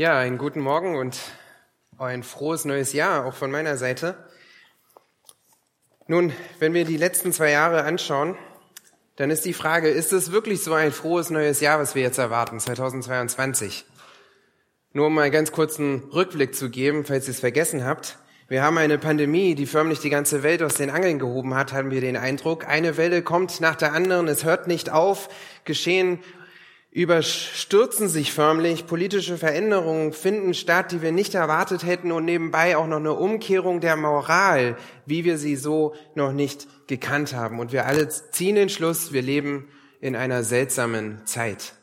Ja, einen guten Morgen und ein frohes neues Jahr auch von meiner Seite. Nun, wenn wir die letzten zwei Jahre anschauen, dann ist die Frage, ist es wirklich so ein frohes neues Jahr, was wir jetzt erwarten, 2022? Nur um mal ganz kurzen Rückblick zu geben, falls ihr es vergessen habt. Wir haben eine Pandemie, die förmlich die ganze Welt aus den Angeln gehoben hat, haben wir den Eindruck. Eine Welle kommt nach der anderen, es hört nicht auf, geschehen überstürzen sich förmlich, politische Veränderungen finden statt, die wir nicht erwartet hätten und nebenbei auch noch eine Umkehrung der Moral, wie wir sie so noch nicht gekannt haben. Und wir alle ziehen den Schluss, wir leben in einer seltsamen Zeit.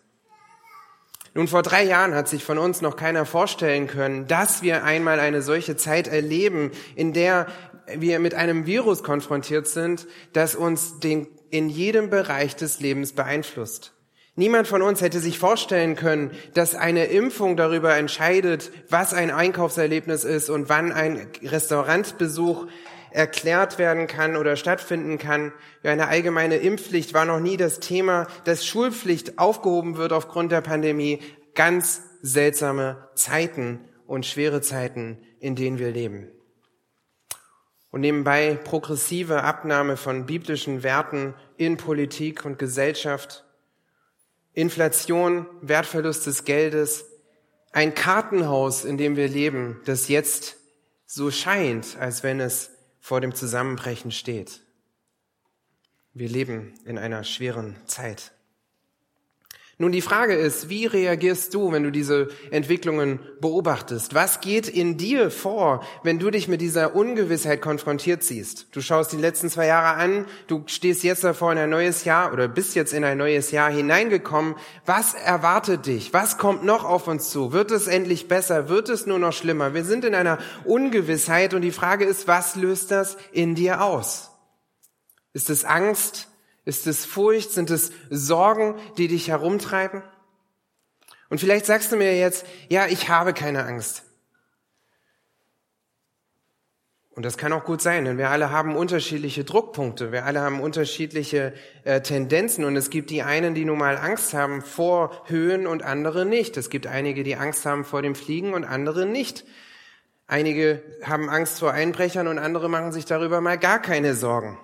Nun, vor drei Jahren hat sich von uns noch keiner vorstellen können, dass wir einmal eine solche Zeit erleben, in der wir mit einem Virus konfrontiert sind, das uns den, in jedem Bereich des Lebens beeinflusst. Niemand von uns hätte sich vorstellen können, dass eine Impfung darüber entscheidet, was ein Einkaufserlebnis ist und wann ein Restaurantbesuch erklärt werden kann oder stattfinden kann. Eine allgemeine Impfpflicht war noch nie das Thema, dass Schulpflicht aufgehoben wird aufgrund der Pandemie. Ganz seltsame Zeiten und schwere Zeiten, in denen wir leben. Und nebenbei progressive Abnahme von biblischen Werten in Politik und Gesellschaft Inflation, Wertverlust des Geldes, ein Kartenhaus, in dem wir leben, das jetzt so scheint, als wenn es vor dem Zusammenbrechen steht. Wir leben in einer schweren Zeit. Nun, die Frage ist, wie reagierst du, wenn du diese Entwicklungen beobachtest? Was geht in dir vor, wenn du dich mit dieser Ungewissheit konfrontiert siehst? Du schaust die letzten zwei Jahre an, du stehst jetzt davor in ein neues Jahr oder bist jetzt in ein neues Jahr hineingekommen. Was erwartet dich? Was kommt noch auf uns zu? Wird es endlich besser? Wird es nur noch schlimmer? Wir sind in einer Ungewissheit und die Frage ist, was löst das in dir aus? Ist es Angst? Ist es Furcht? Sind es Sorgen, die dich herumtreiben? Und vielleicht sagst du mir jetzt, ja, ich habe keine Angst. Und das kann auch gut sein, denn wir alle haben unterschiedliche Druckpunkte, wir alle haben unterschiedliche äh, Tendenzen und es gibt die einen, die nun mal Angst haben vor Höhen und andere nicht. Es gibt einige, die Angst haben vor dem Fliegen und andere nicht. Einige haben Angst vor Einbrechern und andere machen sich darüber mal gar keine Sorgen.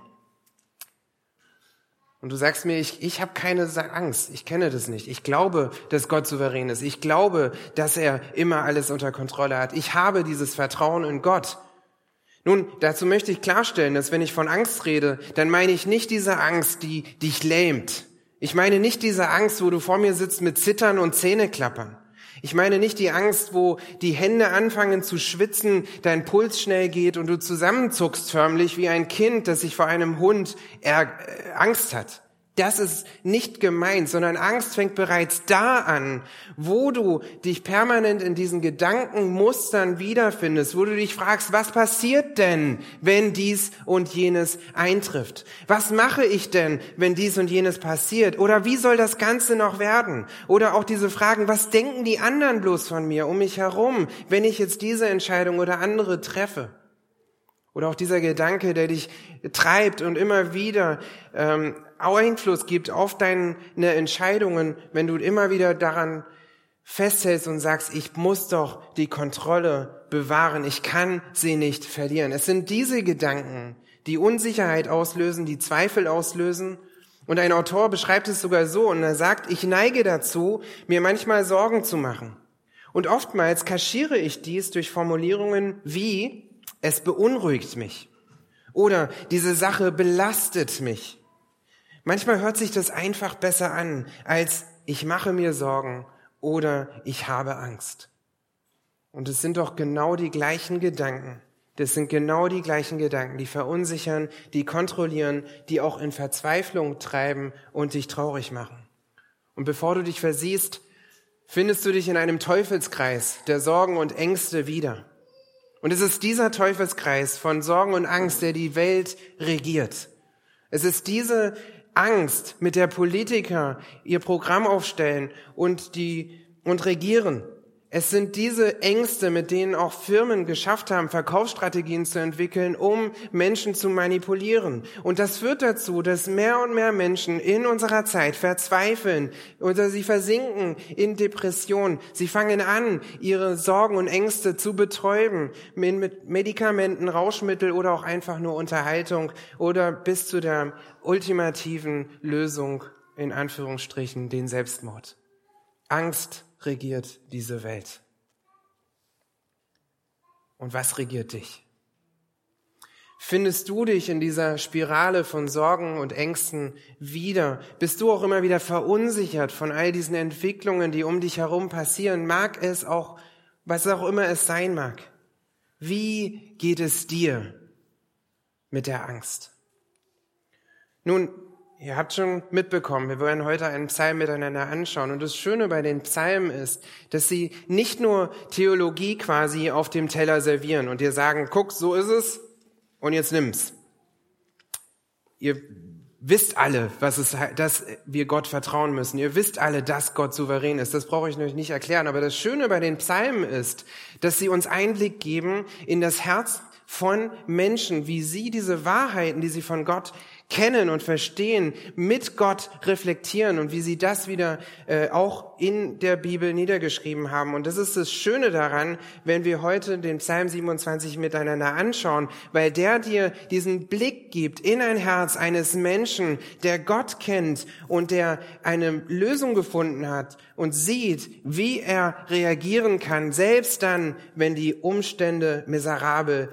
Und du sagst mir, ich, ich habe keine Angst, ich kenne das nicht. Ich glaube, dass Gott souverän ist. Ich glaube, dass er immer alles unter Kontrolle hat. Ich habe dieses Vertrauen in Gott. Nun, dazu möchte ich klarstellen, dass wenn ich von Angst rede, dann meine ich nicht diese Angst, die dich lähmt. Ich meine nicht diese Angst, wo du vor mir sitzt mit Zittern und Zähneklappern. Ich meine nicht die Angst, wo die Hände anfangen zu schwitzen, dein Puls schnell geht und du zusammenzuckst förmlich wie ein Kind, das sich vor einem Hund äh, Angst hat. Das ist nicht gemeint, sondern Angst fängt bereits da an, wo du dich permanent in diesen Gedankenmustern wiederfindest, wo du dich fragst, was passiert denn, wenn dies und jenes eintrifft? Was mache ich denn, wenn dies und jenes passiert? Oder wie soll das Ganze noch werden? Oder auch diese Fragen, was denken die anderen bloß von mir um mich herum, wenn ich jetzt diese Entscheidung oder andere treffe? Oder auch dieser Gedanke, der dich treibt und immer wieder ähm, Einfluss gibt auf deine Entscheidungen, wenn du immer wieder daran festhältst und sagst, ich muss doch die Kontrolle bewahren, ich kann sie nicht verlieren. Es sind diese Gedanken, die Unsicherheit auslösen, die Zweifel auslösen. Und ein Autor beschreibt es sogar so und er sagt, ich neige dazu, mir manchmal Sorgen zu machen. Und oftmals kaschiere ich dies durch Formulierungen wie, es beunruhigt mich oder diese Sache belastet mich. Manchmal hört sich das einfach besser an, als ich mache mir Sorgen oder ich habe Angst. Und es sind doch genau die gleichen Gedanken. Das sind genau die gleichen Gedanken, die verunsichern, die kontrollieren, die auch in Verzweiflung treiben und dich traurig machen. Und bevor du dich versiehst, findest du dich in einem Teufelskreis der Sorgen und Ängste wieder. Und es ist dieser Teufelskreis von Sorgen und Angst, der die Welt regiert. Es ist diese Angst, mit der Politiker ihr Programm aufstellen und die und regieren. Es sind diese Ängste, mit denen auch Firmen geschafft haben, Verkaufsstrategien zu entwickeln, um Menschen zu manipulieren. Und das führt dazu, dass mehr und mehr Menschen in unserer Zeit verzweifeln oder sie versinken in Depression. Sie fangen an, ihre Sorgen und Ängste zu betäuben mit Medikamenten, Rauschmittel oder auch einfach nur Unterhaltung oder bis zu der ultimativen Lösung, in Anführungsstrichen, den Selbstmord. Angst regiert diese Welt? Und was regiert dich? Findest du dich in dieser Spirale von Sorgen und Ängsten wieder? Bist du auch immer wieder verunsichert von all diesen Entwicklungen, die um dich herum passieren? Mag es auch, was auch immer es sein mag? Wie geht es dir mit der Angst? Nun, Ihr habt schon mitbekommen, wir wollen heute einen Psalm miteinander anschauen. Und das Schöne bei den Psalmen ist, dass sie nicht nur Theologie quasi auf dem Teller servieren und dir sagen, guck, so ist es und jetzt nimm's. Ihr wisst alle, was es, dass wir Gott vertrauen müssen. Ihr wisst alle, dass Gott souverän ist. Das brauche ich euch nicht erklären. Aber das Schöne bei den Psalmen ist, dass sie uns Einblick geben in das Herz von Menschen, wie sie diese Wahrheiten, die sie von Gott kennen und verstehen, mit Gott reflektieren und wie sie das wieder äh, auch in der Bibel niedergeschrieben haben. Und das ist das Schöne daran, wenn wir heute den Psalm 27 miteinander anschauen, weil der dir diesen Blick gibt in ein Herz eines Menschen, der Gott kennt und der eine Lösung gefunden hat und sieht, wie er reagieren kann, selbst dann, wenn die Umstände miserabel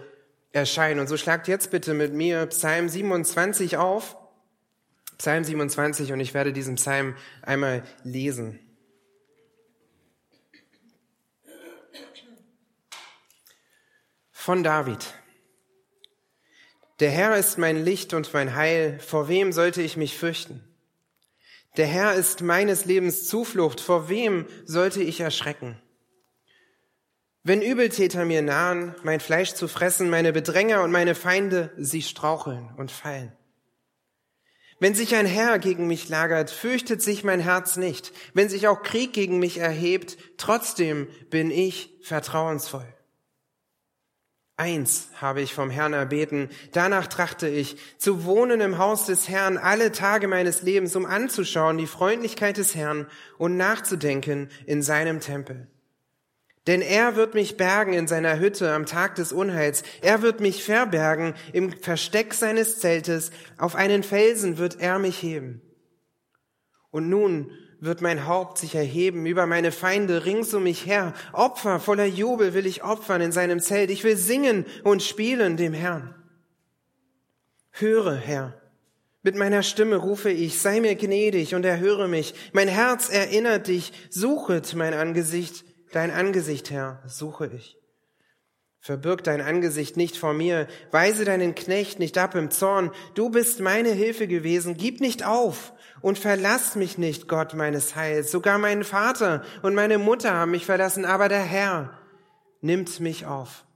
erscheinen. Und so schlagt jetzt bitte mit mir Psalm 27 auf. Psalm 27 und ich werde diesen Psalm einmal lesen. Von David. Der Herr ist mein Licht und mein Heil, vor wem sollte ich mich fürchten? Der Herr ist meines Lebens Zuflucht, vor wem sollte ich erschrecken? Wenn Übeltäter mir nahen, mein Fleisch zu fressen, meine Bedränger und meine Feinde, sie straucheln und fallen. Wenn sich ein Herr gegen mich lagert, fürchtet sich mein Herz nicht. Wenn sich auch Krieg gegen mich erhebt, trotzdem bin ich vertrauensvoll. Eins habe ich vom Herrn erbeten, danach trachte ich, zu wohnen im Haus des Herrn alle Tage meines Lebens, um anzuschauen die Freundlichkeit des Herrn und nachzudenken in seinem Tempel. Denn er wird mich bergen in seiner Hütte am Tag des Unheils. Er wird mich verbergen im Versteck seines Zeltes. Auf einen Felsen wird er mich heben. Und nun wird mein Haupt sich erheben über meine Feinde rings um mich her. Opfer voller Jubel will ich opfern in seinem Zelt. Ich will singen und spielen dem Herrn. Höre, Herr, mit meiner Stimme rufe ich, sei mir gnädig und erhöre mich. Mein Herz erinnert dich, suchet mein Angesicht. Dein Angesicht, Herr, suche ich. Verbirg dein Angesicht nicht vor mir, weise deinen Knecht nicht ab im Zorn. Du bist meine Hilfe gewesen, gib nicht auf und verlass mich nicht, Gott meines Heils. Sogar mein Vater und meine Mutter haben mich verlassen, aber der Herr nimmt mich auf.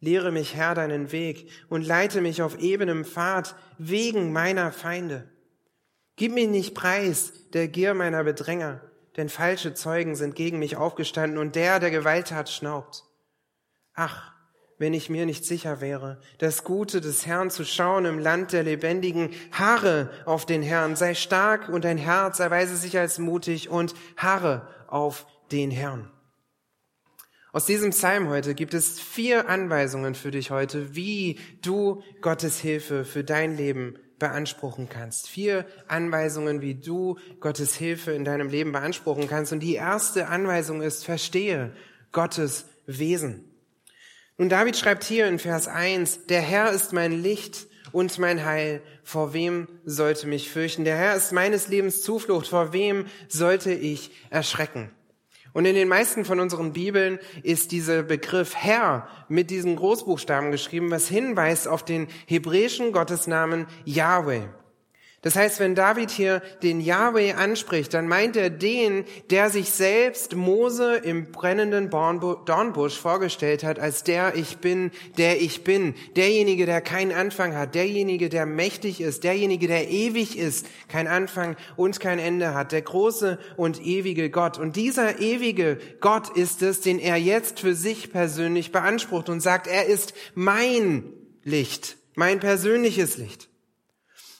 Lehre mich, Herr, deinen Weg und leite mich auf ebenem Pfad wegen meiner Feinde. Gib mir nicht preis der Gier meiner Bedränger denn falsche Zeugen sind gegen mich aufgestanden und der, der Gewalttat, schnaubt. Ach, wenn ich mir nicht sicher wäre, das Gute des Herrn zu schauen im Land der Lebendigen, harre auf den Herrn, sei stark und dein Herz erweise sich als mutig und harre auf den Herrn. Aus diesem Psalm heute gibt es vier Anweisungen für dich heute, wie du Gottes Hilfe für dein Leben beanspruchen kannst. Vier Anweisungen, wie du Gottes Hilfe in deinem Leben beanspruchen kannst. Und die erste Anweisung ist, verstehe Gottes Wesen. Nun, David schreibt hier in Vers 1, der Herr ist mein Licht und mein Heil. Vor wem sollte mich fürchten? Der Herr ist meines Lebens Zuflucht. Vor wem sollte ich erschrecken? Und in den meisten von unseren Bibeln ist dieser Begriff Herr mit diesen Großbuchstaben geschrieben, was hinweist auf den hebräischen Gottesnamen Yahweh. Das heißt, wenn David hier den Yahweh anspricht, dann meint er den, der sich selbst Mose im brennenden Dornbusch vorgestellt hat, als der ich bin, der ich bin, derjenige, der keinen Anfang hat, derjenige, der mächtig ist, derjenige, der ewig ist, kein Anfang und kein Ende hat, der große und ewige Gott. Und dieser ewige Gott ist es, den er jetzt für sich persönlich beansprucht und sagt, er ist mein Licht, mein persönliches Licht.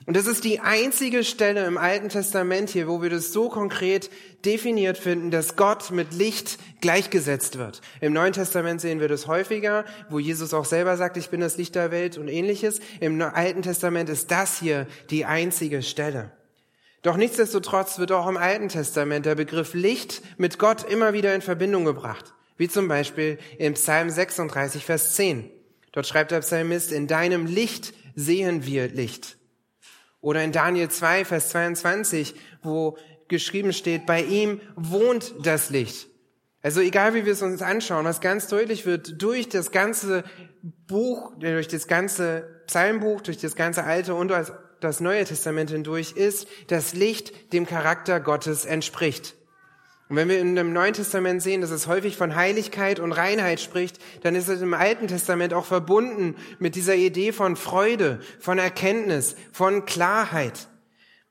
Und das ist die einzige Stelle im Alten Testament hier, wo wir das so konkret definiert finden, dass Gott mit Licht gleichgesetzt wird. Im Neuen Testament sehen wir das häufiger, wo Jesus auch selber sagt, ich bin das Licht der Welt und ähnliches. Im Alten Testament ist das hier die einzige Stelle. Doch nichtsdestotrotz wird auch im Alten Testament der Begriff Licht mit Gott immer wieder in Verbindung gebracht. Wie zum Beispiel im Psalm 36, Vers 10. Dort schreibt der Psalmist, in deinem Licht sehen wir Licht. Oder in Daniel 2, Vers 22, wo geschrieben steht, bei ihm wohnt das Licht. Also egal wie wir es uns anschauen, was ganz deutlich wird, durch das ganze Buch, durch das ganze Psalmbuch, durch das ganze Alte und das Neue Testament hindurch, ist, dass Licht dem Charakter Gottes entspricht. Und wenn wir in dem Neuen Testament sehen, dass es häufig von Heiligkeit und Reinheit spricht, dann ist es im Alten Testament auch verbunden mit dieser Idee von Freude, von Erkenntnis, von Klarheit.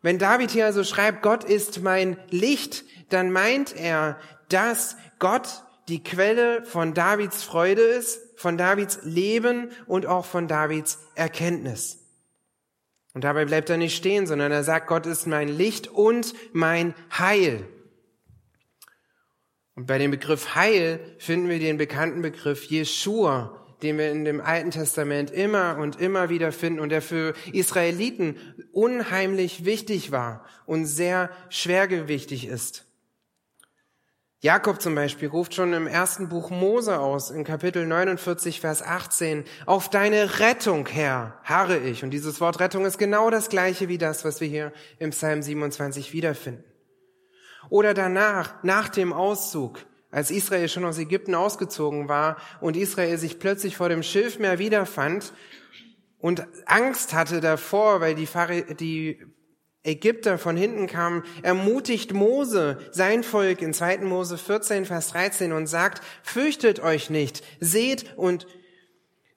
Wenn David hier also schreibt, Gott ist mein Licht, dann meint er, dass Gott die Quelle von Davids Freude ist, von Davids Leben und auch von Davids Erkenntnis. Und dabei bleibt er nicht stehen, sondern er sagt, Gott ist mein Licht und mein Heil. Und bei dem Begriff Heil finden wir den bekannten Begriff Jeshua, den wir in dem Alten Testament immer und immer wieder finden und der für Israeliten unheimlich wichtig war und sehr schwergewichtig ist. Jakob zum Beispiel ruft schon im ersten Buch Mose aus, in Kapitel 49, Vers 18, auf deine Rettung, Herr, harre ich. Und dieses Wort Rettung ist genau das gleiche wie das, was wir hier im Psalm 27 wiederfinden. Oder danach, nach dem Auszug, als Israel schon aus Ägypten ausgezogen war und Israel sich plötzlich vor dem Schilfmeer wiederfand und Angst hatte davor, weil die, die Ägypter von hinten kamen, ermutigt Mose sein Volk in 2. Mose 14, Vers 13 und sagt, fürchtet euch nicht, seht und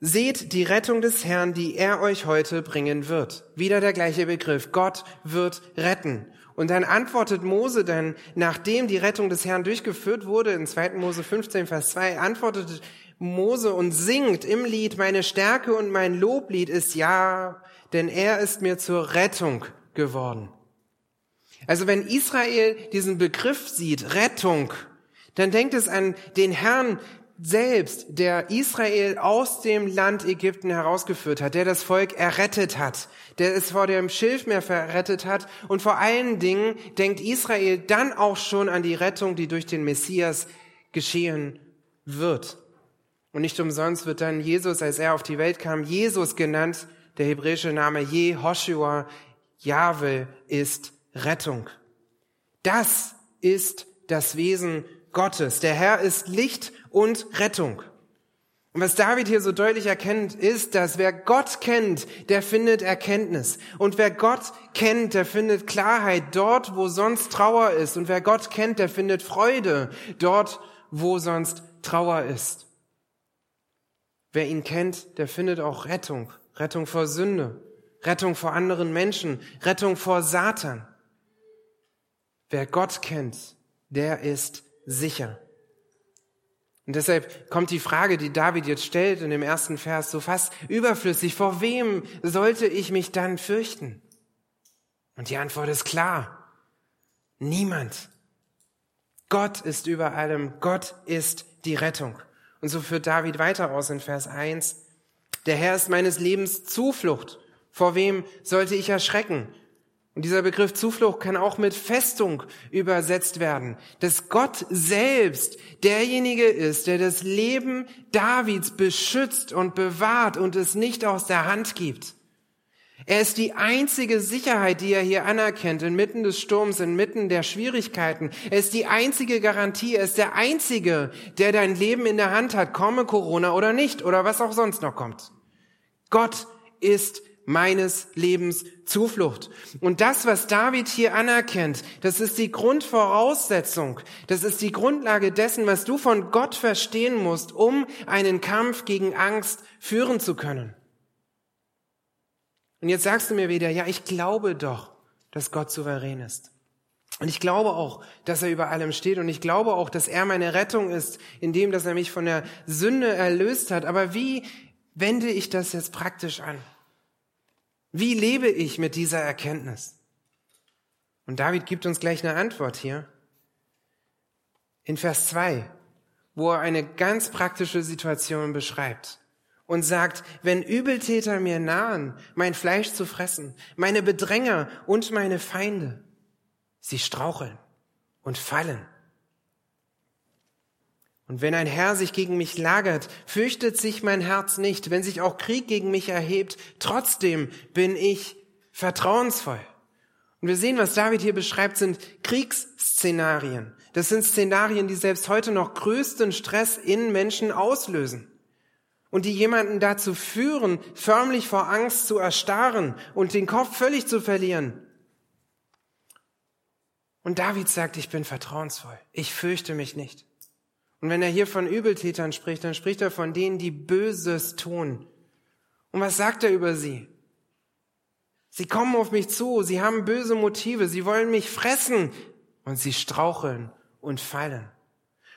Seht die Rettung des Herrn, die er euch heute bringen wird. Wieder der gleiche Begriff. Gott wird retten. Und dann antwortet Mose dann, nachdem die Rettung des Herrn durchgeführt wurde, in 2. Mose 15, Vers 2, antwortet Mose und singt im Lied, meine Stärke und mein Loblied ist ja, denn er ist mir zur Rettung geworden. Also wenn Israel diesen Begriff sieht, Rettung, dann denkt es an den Herrn, selbst, der Israel aus dem Land Ägypten herausgeführt hat, der das Volk errettet hat, der es vor dem Schilfmeer verrettet hat und vor allen Dingen denkt Israel dann auch schon an die Rettung, die durch den Messias geschehen wird. Und nicht umsonst wird dann Jesus, als er auf die Welt kam, Jesus genannt, der hebräische Name Jehoshua, Jahwe ist Rettung. Das ist das Wesen Gottes. Der Herr ist Licht und Rettung. Und was David hier so deutlich erkennt, ist, dass wer Gott kennt, der findet Erkenntnis. Und wer Gott kennt, der findet Klarheit dort, wo sonst Trauer ist. Und wer Gott kennt, der findet Freude dort, wo sonst Trauer ist. Wer ihn kennt, der findet auch Rettung. Rettung vor Sünde, Rettung vor anderen Menschen, Rettung vor Satan. Wer Gott kennt, der ist sicher. Und deshalb kommt die Frage, die David jetzt stellt in dem ersten Vers, so fast überflüssig. Vor wem sollte ich mich dann fürchten? Und die Antwort ist klar. Niemand. Gott ist über allem. Gott ist die Rettung. Und so führt David weiter aus in Vers 1. Der Herr ist meines Lebens Zuflucht. Vor wem sollte ich erschrecken? Und dieser Begriff Zuflucht kann auch mit Festung übersetzt werden, dass Gott selbst derjenige ist, der das Leben Davids beschützt und bewahrt und es nicht aus der Hand gibt. Er ist die einzige Sicherheit, die er hier anerkennt, inmitten des Sturms, inmitten der Schwierigkeiten. Er ist die einzige Garantie, er ist der einzige, der dein Leben in der Hand hat, komme Corona oder nicht oder was auch sonst noch kommt. Gott ist meines Lebens Zuflucht. Und das, was David hier anerkennt, das ist die Grundvoraussetzung, das ist die Grundlage dessen, was du von Gott verstehen musst, um einen Kampf gegen Angst führen zu können. Und jetzt sagst du mir wieder, ja, ich glaube doch, dass Gott souverän ist. Und ich glaube auch, dass er über allem steht. Und ich glaube auch, dass er meine Rettung ist, indem dass er mich von der Sünde erlöst hat. Aber wie wende ich das jetzt praktisch an? Wie lebe ich mit dieser Erkenntnis? Und David gibt uns gleich eine Antwort hier. In Vers 2, wo er eine ganz praktische Situation beschreibt und sagt, wenn Übeltäter mir nahen, mein Fleisch zu fressen, meine Bedränger und meine Feinde, sie straucheln und fallen. Und wenn ein Herr sich gegen mich lagert, fürchtet sich mein Herz nicht. Wenn sich auch Krieg gegen mich erhebt, trotzdem bin ich vertrauensvoll. Und wir sehen, was David hier beschreibt, sind Kriegsszenarien. Das sind Szenarien, die selbst heute noch größten Stress in Menschen auslösen und die jemanden dazu führen, förmlich vor Angst zu erstarren und den Kopf völlig zu verlieren. Und David sagt, ich bin vertrauensvoll, ich fürchte mich nicht. Und wenn er hier von Übeltätern spricht, dann spricht er von denen, die Böses tun. Und was sagt er über sie? Sie kommen auf mich zu, sie haben böse Motive, sie wollen mich fressen und sie straucheln und fallen.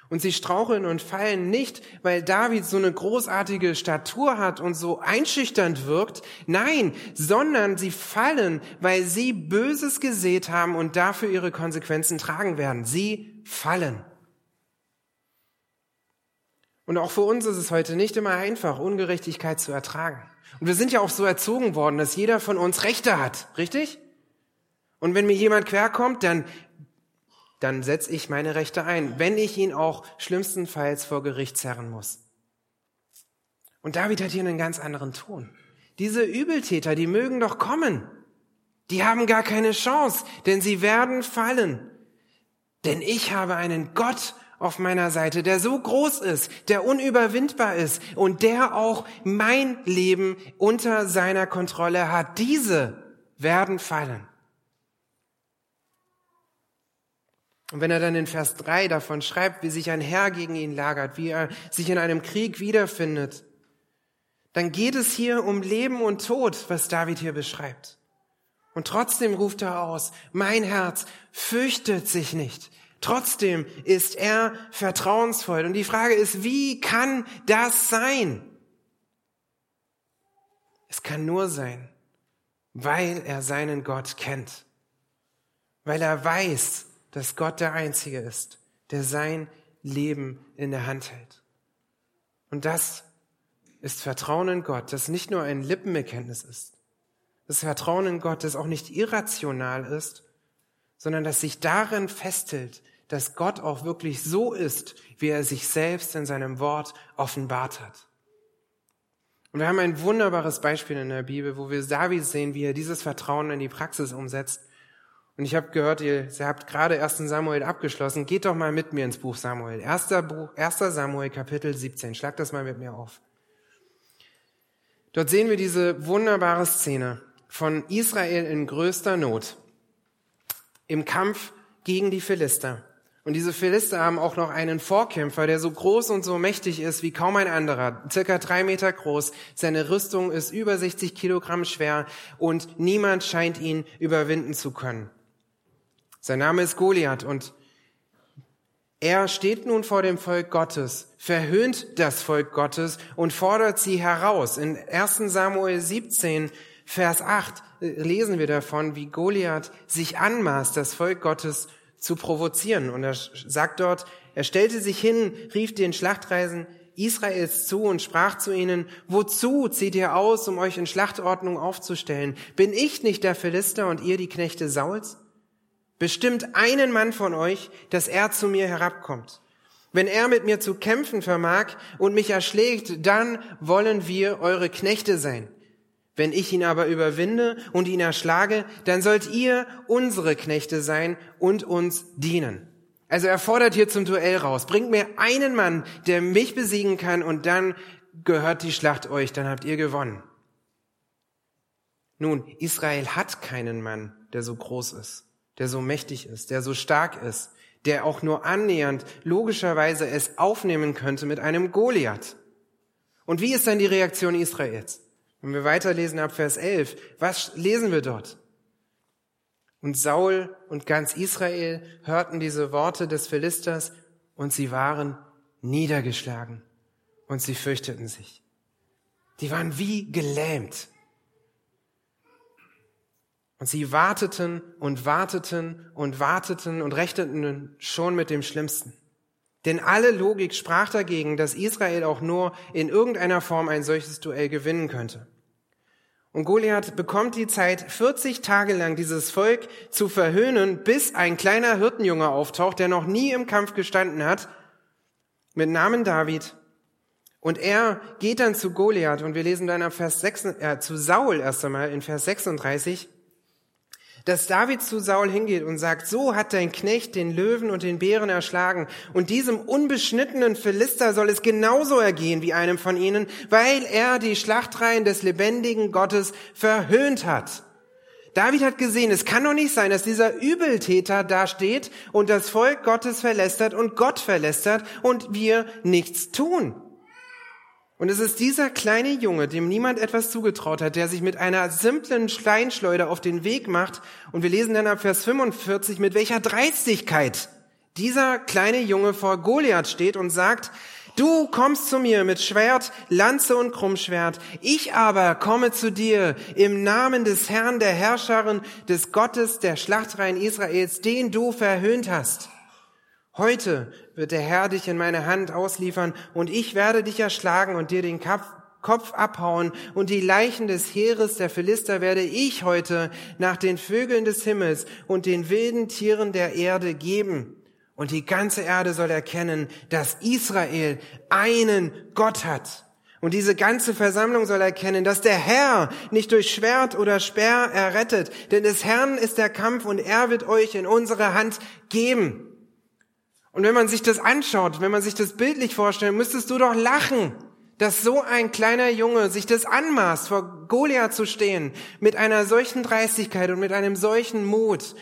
Und sie straucheln und fallen nicht, weil David so eine großartige Statur hat und so einschüchternd wirkt. Nein, sondern sie fallen, weil sie Böses gesät haben und dafür ihre Konsequenzen tragen werden. Sie fallen. Und auch für uns ist es heute nicht immer einfach, Ungerechtigkeit zu ertragen. Und wir sind ja auch so erzogen worden, dass jeder von uns Rechte hat, richtig? Und wenn mir jemand querkommt, dann dann setze ich meine Rechte ein, wenn ich ihn auch schlimmstenfalls vor Gericht zerren muss. Und David hat hier einen ganz anderen Ton. Diese Übeltäter, die mögen doch kommen. Die haben gar keine Chance, denn sie werden fallen. Denn ich habe einen Gott auf meiner Seite, der so groß ist, der unüberwindbar ist und der auch mein Leben unter seiner Kontrolle hat. Diese werden fallen. Und wenn er dann in Vers 3 davon schreibt, wie sich ein Herr gegen ihn lagert, wie er sich in einem Krieg wiederfindet, dann geht es hier um Leben und Tod, was David hier beschreibt. Und trotzdem ruft er aus, mein Herz fürchtet sich nicht. Trotzdem ist er vertrauensvoll. Und die Frage ist, wie kann das sein? Es kann nur sein, weil er seinen Gott kennt. Weil er weiß, dass Gott der Einzige ist, der sein Leben in der Hand hält. Und das ist Vertrauen in Gott, das nicht nur ein Lippenbekenntnis ist. Das Vertrauen in Gott, das auch nicht irrational ist, sondern das sich darin festhält, dass Gott auch wirklich so ist, wie er sich selbst in seinem Wort offenbart hat. Und wir haben ein wunderbares Beispiel in der Bibel, wo wir David sehen, wie er dieses Vertrauen in die Praxis umsetzt und ich habe gehört, ihr, ihr habt gerade 1. Samuel abgeschlossen. Geht doch mal mit mir ins Buch Samuel. 1. Buch, 1. Samuel, Kapitel 17. Schlag das mal mit mir auf. Dort sehen wir diese wunderbare Szene von Israel in größter Not im Kampf gegen die Philister. Und diese Philister haben auch noch einen Vorkämpfer, der so groß und so mächtig ist wie kaum ein anderer, circa drei Meter groß. Seine Rüstung ist über 60 Kilogramm schwer und niemand scheint ihn überwinden zu können. Sein Name ist Goliath und er steht nun vor dem Volk Gottes, verhöhnt das Volk Gottes und fordert sie heraus. In 1 Samuel 17, Vers 8 äh, lesen wir davon, wie Goliath sich anmaßt, das Volk Gottes zu provozieren. Und er sagt dort, er stellte sich hin, rief den Schlachtreisen Israels zu und sprach zu ihnen, wozu zieht ihr aus, um euch in Schlachtordnung aufzustellen? Bin ich nicht der Philister und ihr die Knechte Sauls? Bestimmt einen Mann von euch, dass er zu mir herabkommt. Wenn er mit mir zu kämpfen vermag und mich erschlägt, dann wollen wir eure Knechte sein. Wenn ich ihn aber überwinde und ihn erschlage, dann sollt ihr unsere Knechte sein und uns dienen. Also er fordert hier zum Duell raus. Bringt mir einen Mann, der mich besiegen kann und dann gehört die Schlacht euch, dann habt ihr gewonnen. Nun, Israel hat keinen Mann, der so groß ist, der so mächtig ist, der so stark ist, der auch nur annähernd logischerweise es aufnehmen könnte mit einem Goliath. Und wie ist dann die Reaktion Israels? Wenn wir weiterlesen ab Vers 11, was lesen wir dort? Und Saul und ganz Israel hörten diese Worte des Philisters und sie waren niedergeschlagen und sie fürchteten sich. Die waren wie gelähmt. Und sie warteten und warteten und warteten und rechneten schon mit dem Schlimmsten. Denn alle Logik sprach dagegen, dass Israel auch nur in irgendeiner Form ein solches Duell gewinnen könnte. Und Goliath bekommt die Zeit, 40 Tage lang dieses Volk zu verhöhnen, bis ein kleiner Hirtenjunge auftaucht, der noch nie im Kampf gestanden hat, mit Namen David. Und er geht dann zu Goliath und wir lesen dann ab Vers 6, äh, zu Saul erst einmal in Vers 36 dass David zu Saul hingeht und sagt, so hat dein Knecht den Löwen und den Bären erschlagen und diesem unbeschnittenen Philister soll es genauso ergehen wie einem von ihnen, weil er die Schlachtreihen des lebendigen Gottes verhöhnt hat. David hat gesehen, es kann doch nicht sein, dass dieser Übeltäter da steht und das Volk Gottes verlästert und Gott verlästert und wir nichts tun. Und es ist dieser kleine Junge, dem niemand etwas zugetraut hat, der sich mit einer simplen Steinschleuder auf den Weg macht. Und wir lesen dann ab Vers 45, mit welcher Dreistigkeit dieser kleine Junge vor Goliath steht und sagt, Du kommst zu mir mit Schwert, Lanze und Krummschwert. Ich aber komme zu dir im Namen des Herrn, der Herrscherin, des Gottes, der Schlachtreihen Israels, den du verhöhnt hast. Heute wird der Herr dich in meine Hand ausliefern und ich werde dich erschlagen und dir den Kopf abhauen und die Leichen des Heeres der Philister werde ich heute nach den Vögeln des Himmels und den wilden Tieren der Erde geben. Und die ganze Erde soll erkennen, dass Israel einen Gott hat. Und diese ganze Versammlung soll erkennen, dass der Herr nicht durch Schwert oder Speer errettet, denn des Herrn ist der Kampf und er wird euch in unsere Hand geben. Und wenn man sich das anschaut, wenn man sich das bildlich vorstellt, müsstest du doch lachen, dass so ein kleiner Junge sich das anmaßt, vor Goliath zu stehen, mit einer solchen Dreistigkeit und mit einem solchen Mut.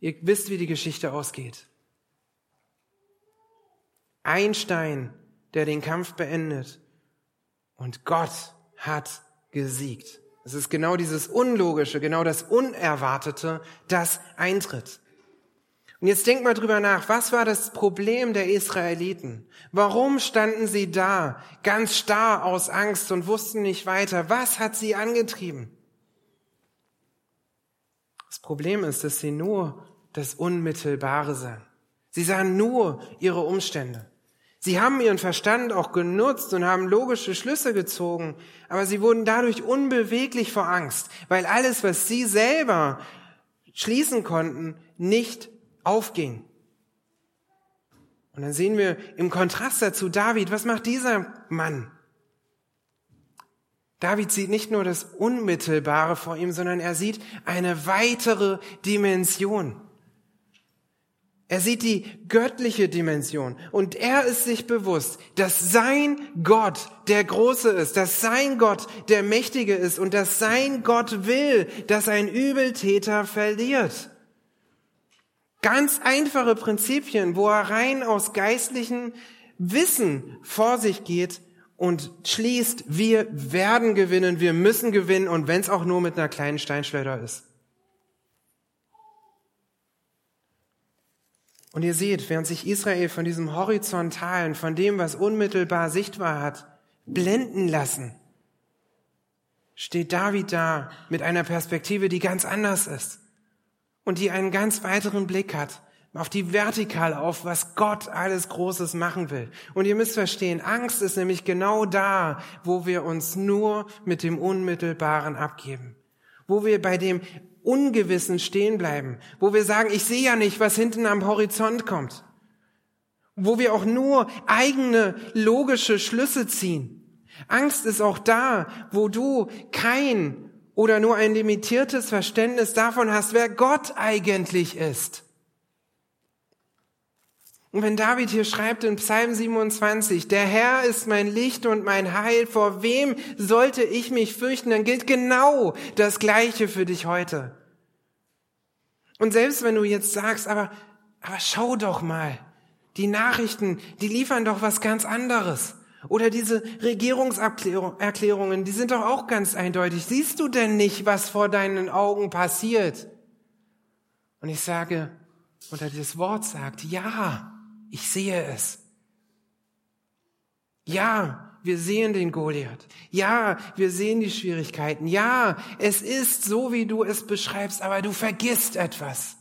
Ihr wisst, wie die Geschichte ausgeht. Ein Stein, der den Kampf beendet. Und Gott hat gesiegt. Es ist genau dieses Unlogische, genau das Unerwartete, das eintritt. Und jetzt denk mal drüber nach, was war das Problem der Israeliten? Warum standen sie da, ganz starr aus Angst und wussten nicht weiter? Was hat sie angetrieben? Das Problem ist, dass sie nur das Unmittelbare sahen. Sie sahen nur ihre Umstände. Sie haben ihren Verstand auch genutzt und haben logische Schlüsse gezogen, aber sie wurden dadurch unbeweglich vor Angst, weil alles, was sie selber schließen konnten, nicht aufging. Und dann sehen wir im Kontrast dazu David, was macht dieser Mann? David sieht nicht nur das Unmittelbare vor ihm, sondern er sieht eine weitere Dimension. Er sieht die göttliche Dimension und er ist sich bewusst, dass sein Gott der Große ist, dass sein Gott der Mächtige ist und dass sein Gott will, dass ein Übeltäter verliert. Ganz einfache Prinzipien, wo er rein aus geistlichen Wissen vor sich geht und schließt, wir werden gewinnen, wir müssen gewinnen und wenn es auch nur mit einer kleinen Steinschleuder ist. Und ihr seht, während sich Israel von diesem horizontalen, von dem, was unmittelbar sichtbar hat, blenden lassen, steht David da mit einer Perspektive, die ganz anders ist und die einen ganz weiteren Blick hat auf die Vertikal auf, was Gott alles Großes machen will. Und ihr müsst verstehen, Angst ist nämlich genau da, wo wir uns nur mit dem Unmittelbaren abgeben. Wo wir bei dem Ungewissen stehen bleiben. Wo wir sagen, ich sehe ja nicht, was hinten am Horizont kommt. Wo wir auch nur eigene logische Schlüsse ziehen. Angst ist auch da, wo du kein oder nur ein limitiertes Verständnis davon hast, wer Gott eigentlich ist. Und wenn David hier schreibt in Psalm 27, der Herr ist mein Licht und mein Heil, vor wem sollte ich mich fürchten, dann gilt genau das Gleiche für dich heute. Und selbst wenn du jetzt sagst, aber, aber schau doch mal, die Nachrichten, die liefern doch was ganz anderes. Oder diese Regierungserklärungen, die sind doch auch ganz eindeutig. Siehst du denn nicht, was vor deinen Augen passiert? Und ich sage, oder dieses Wort sagt, ja, ich sehe es. Ja, wir sehen den Goliath. Ja, wir sehen die Schwierigkeiten. Ja, es ist so, wie du es beschreibst, aber du vergisst etwas.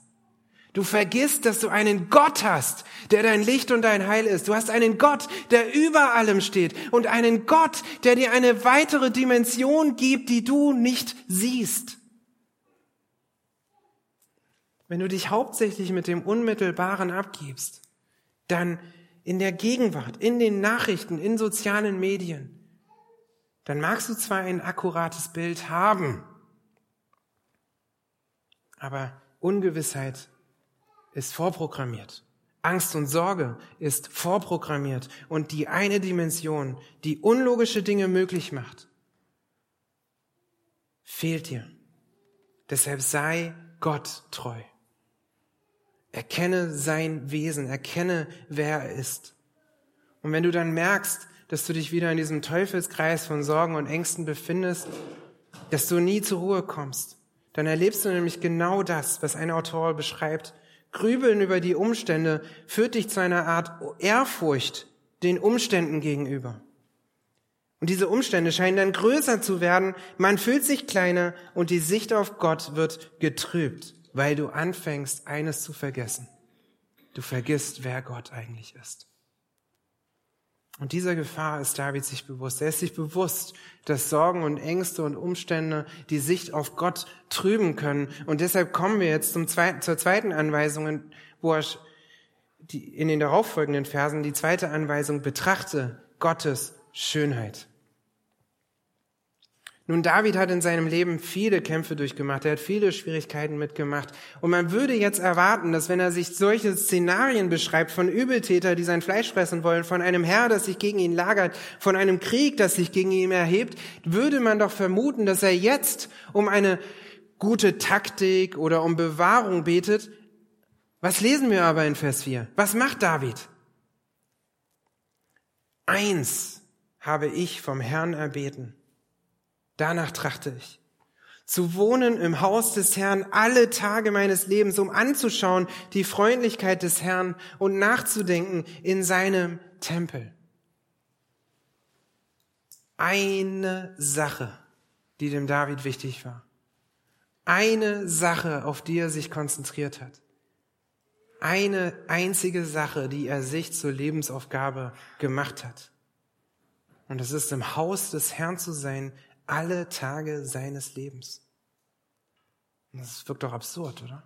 Du vergisst, dass du einen Gott hast, der dein Licht und dein Heil ist. Du hast einen Gott, der über allem steht und einen Gott, der dir eine weitere Dimension gibt, die du nicht siehst. Wenn du dich hauptsächlich mit dem Unmittelbaren abgibst, dann in der Gegenwart, in den Nachrichten, in sozialen Medien, dann magst du zwar ein akkurates Bild haben, aber Ungewissheit ist vorprogrammiert. Angst und Sorge ist vorprogrammiert und die eine Dimension, die unlogische Dinge möglich macht, fehlt dir. Deshalb sei Gott treu. Erkenne sein Wesen, erkenne, wer er ist. Und wenn du dann merkst, dass du dich wieder in diesem Teufelskreis von Sorgen und Ängsten befindest, dass du nie zur Ruhe kommst, dann erlebst du nämlich genau das, was ein Autor beschreibt. Grübeln über die Umstände führt dich zu einer Art Ehrfurcht den Umständen gegenüber. Und diese Umstände scheinen dann größer zu werden, man fühlt sich kleiner und die Sicht auf Gott wird getrübt weil du anfängst, eines zu vergessen. Du vergisst, wer Gott eigentlich ist. Und dieser Gefahr ist David sich bewusst. Er ist sich bewusst, dass Sorgen und Ängste und Umstände die Sicht auf Gott trüben können. Und deshalb kommen wir jetzt zum zweiten, zur zweiten Anweisung, wo er die, in den darauffolgenden Versen die zweite Anweisung betrachte Gottes Schönheit. Nun, David hat in seinem Leben viele Kämpfe durchgemacht, er hat viele Schwierigkeiten mitgemacht. Und man würde jetzt erwarten, dass wenn er sich solche Szenarien beschreibt von Übeltäter, die sein Fleisch fressen wollen, von einem Herr, das sich gegen ihn lagert, von einem Krieg, das sich gegen ihn erhebt, würde man doch vermuten, dass er jetzt um eine gute Taktik oder um Bewahrung betet. Was lesen wir aber in Vers 4? Was macht David? Eins habe ich vom Herrn erbeten Danach trachte ich. Zu wohnen im Haus des Herrn alle Tage meines Lebens, um anzuschauen die Freundlichkeit des Herrn und nachzudenken in seinem Tempel. Eine Sache, die dem David wichtig war. Eine Sache, auf die er sich konzentriert hat. Eine einzige Sache, die er sich zur Lebensaufgabe gemacht hat. Und das ist im Haus des Herrn zu sein, alle Tage seines Lebens. Das wirkt doch absurd, oder?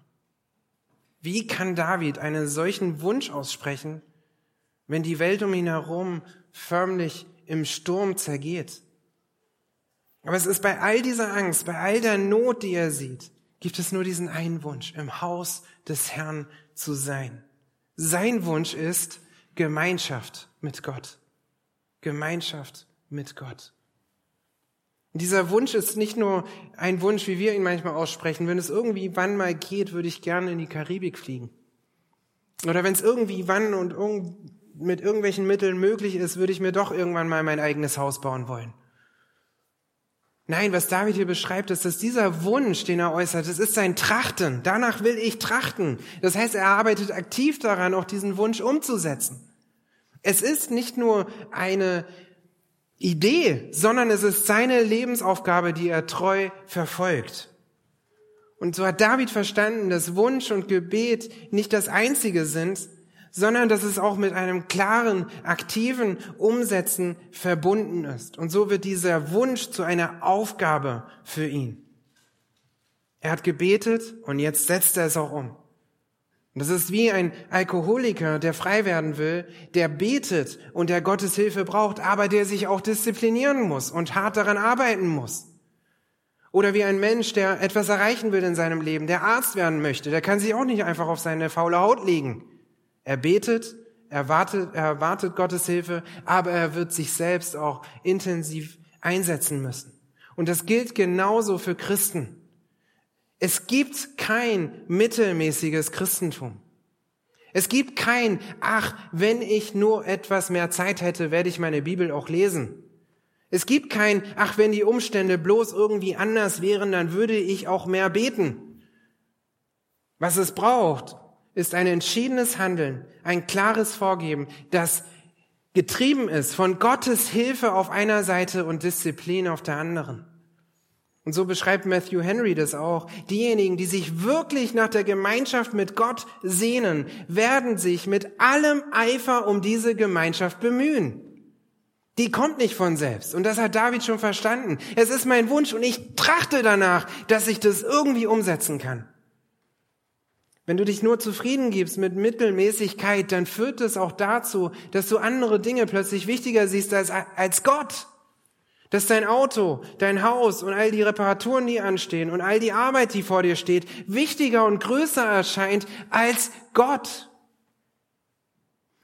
Wie kann David einen solchen Wunsch aussprechen, wenn die Welt um ihn herum förmlich im Sturm zergeht? Aber es ist bei all dieser Angst, bei all der Not, die er sieht, gibt es nur diesen einen Wunsch, im Haus des Herrn zu sein. Sein Wunsch ist Gemeinschaft mit Gott. Gemeinschaft mit Gott. Dieser Wunsch ist nicht nur ein Wunsch, wie wir ihn manchmal aussprechen. Wenn es irgendwie wann mal geht, würde ich gerne in die Karibik fliegen. Oder wenn es irgendwie wann und mit irgendwelchen Mitteln möglich ist, würde ich mir doch irgendwann mal mein eigenes Haus bauen wollen. Nein, was David hier beschreibt, ist, dass dieser Wunsch, den er äußert, das ist sein Trachten. Danach will ich trachten. Das heißt, er arbeitet aktiv daran, auch diesen Wunsch umzusetzen. Es ist nicht nur eine Idee, sondern es ist seine Lebensaufgabe, die er treu verfolgt. Und so hat David verstanden, dass Wunsch und Gebet nicht das einzige sind, sondern dass es auch mit einem klaren, aktiven Umsetzen verbunden ist. Und so wird dieser Wunsch zu einer Aufgabe für ihn. Er hat gebetet und jetzt setzt er es auch um. Das ist wie ein Alkoholiker, der frei werden will, der betet und der Gottes Hilfe braucht, aber der sich auch disziplinieren muss und hart daran arbeiten muss. Oder wie ein Mensch, der etwas erreichen will in seinem Leben, der Arzt werden möchte, der kann sich auch nicht einfach auf seine faule Haut legen. Er betet, er wartet, er erwartet Gottes Hilfe, aber er wird sich selbst auch intensiv einsetzen müssen. Und das gilt genauso für Christen. Es gibt kein mittelmäßiges Christentum. Es gibt kein, ach, wenn ich nur etwas mehr Zeit hätte, werde ich meine Bibel auch lesen. Es gibt kein, ach, wenn die Umstände bloß irgendwie anders wären, dann würde ich auch mehr beten. Was es braucht, ist ein entschiedenes Handeln, ein klares Vorgeben, das getrieben ist von Gottes Hilfe auf einer Seite und Disziplin auf der anderen. Und so beschreibt Matthew Henry das auch. Diejenigen, die sich wirklich nach der Gemeinschaft mit Gott sehnen, werden sich mit allem Eifer um diese Gemeinschaft bemühen. Die kommt nicht von selbst. Und das hat David schon verstanden. Es ist mein Wunsch und ich trachte danach, dass ich das irgendwie umsetzen kann. Wenn du dich nur zufrieden gibst mit Mittelmäßigkeit, dann führt es auch dazu, dass du andere Dinge plötzlich wichtiger siehst als, als Gott. Dass dein Auto, dein Haus und all die Reparaturen, die anstehen und all die Arbeit, die vor dir steht, wichtiger und größer erscheint als Gott.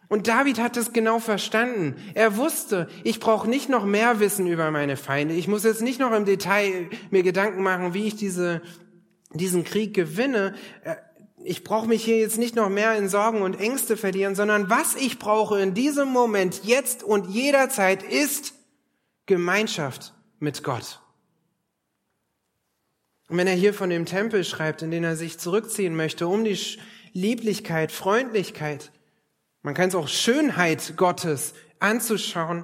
Und David hat es genau verstanden. Er wusste, ich brauche nicht noch mehr Wissen über meine Feinde. Ich muss jetzt nicht noch im Detail mir Gedanken machen, wie ich diese, diesen Krieg gewinne ich brauche mich hier jetzt nicht noch mehr in Sorgen und Ängste verlieren, sondern was ich brauche in diesem Moment, jetzt und jederzeit, ist Gemeinschaft mit Gott. Und wenn er hier von dem Tempel schreibt, in den er sich zurückziehen möchte, um die Lieblichkeit, Freundlichkeit, man kann es auch Schönheit Gottes anzuschauen,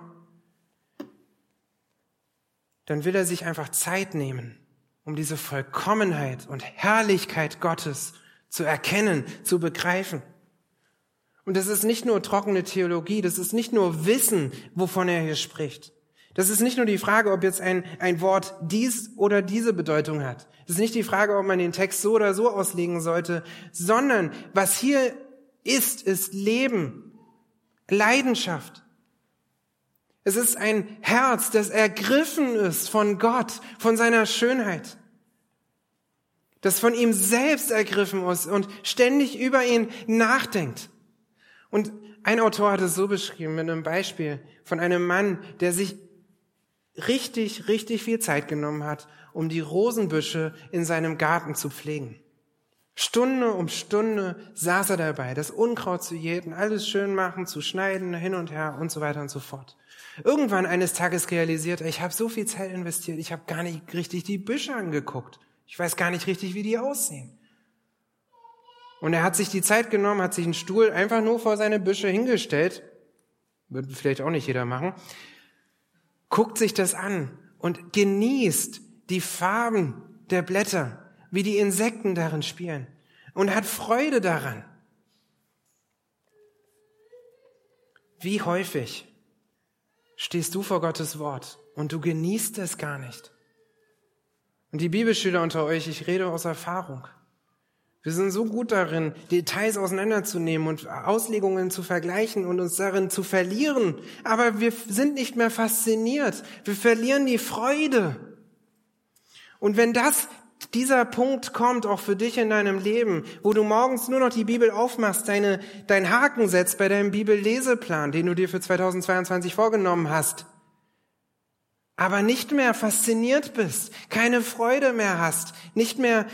dann will er sich einfach Zeit nehmen, um diese Vollkommenheit und Herrlichkeit Gottes zu erkennen, zu begreifen. Und das ist nicht nur trockene Theologie, das ist nicht nur Wissen, wovon er hier spricht. Das ist nicht nur die Frage, ob jetzt ein, ein Wort dies oder diese Bedeutung hat. Das ist nicht die Frage, ob man den Text so oder so auslegen sollte, sondern was hier ist, ist Leben, Leidenschaft. Es ist ein Herz, das ergriffen ist von Gott, von seiner Schönheit das von ihm selbst ergriffen ist und ständig über ihn nachdenkt. Und ein Autor hat es so beschrieben mit einem Beispiel von einem Mann, der sich richtig, richtig viel Zeit genommen hat, um die Rosenbüsche in seinem Garten zu pflegen. Stunde um Stunde saß er dabei, das Unkraut zu jäten, alles schön machen, zu schneiden, hin und her und so weiter und so fort. Irgendwann eines Tages realisiert er, ich habe so viel Zeit investiert, ich habe gar nicht richtig die Büsche angeguckt. Ich weiß gar nicht richtig, wie die aussehen. Und er hat sich die Zeit genommen, hat sich einen Stuhl einfach nur vor seine Büsche hingestellt. Würde vielleicht auch nicht jeder machen. Guckt sich das an und genießt die Farben der Blätter, wie die Insekten darin spielen und hat Freude daran. Wie häufig stehst du vor Gottes Wort und du genießt es gar nicht? Und die Bibelschüler unter euch, ich rede aus Erfahrung. Wir sind so gut darin, Details auseinanderzunehmen und Auslegungen zu vergleichen und uns darin zu verlieren. Aber wir sind nicht mehr fasziniert. Wir verlieren die Freude. Und wenn das, dieser Punkt kommt, auch für dich in deinem Leben, wo du morgens nur noch die Bibel aufmachst, deine, dein Haken setzt bei deinem Bibelleseplan, den du dir für 2022 vorgenommen hast, aber nicht mehr fasziniert bist, keine Freude mehr hast, nicht mehr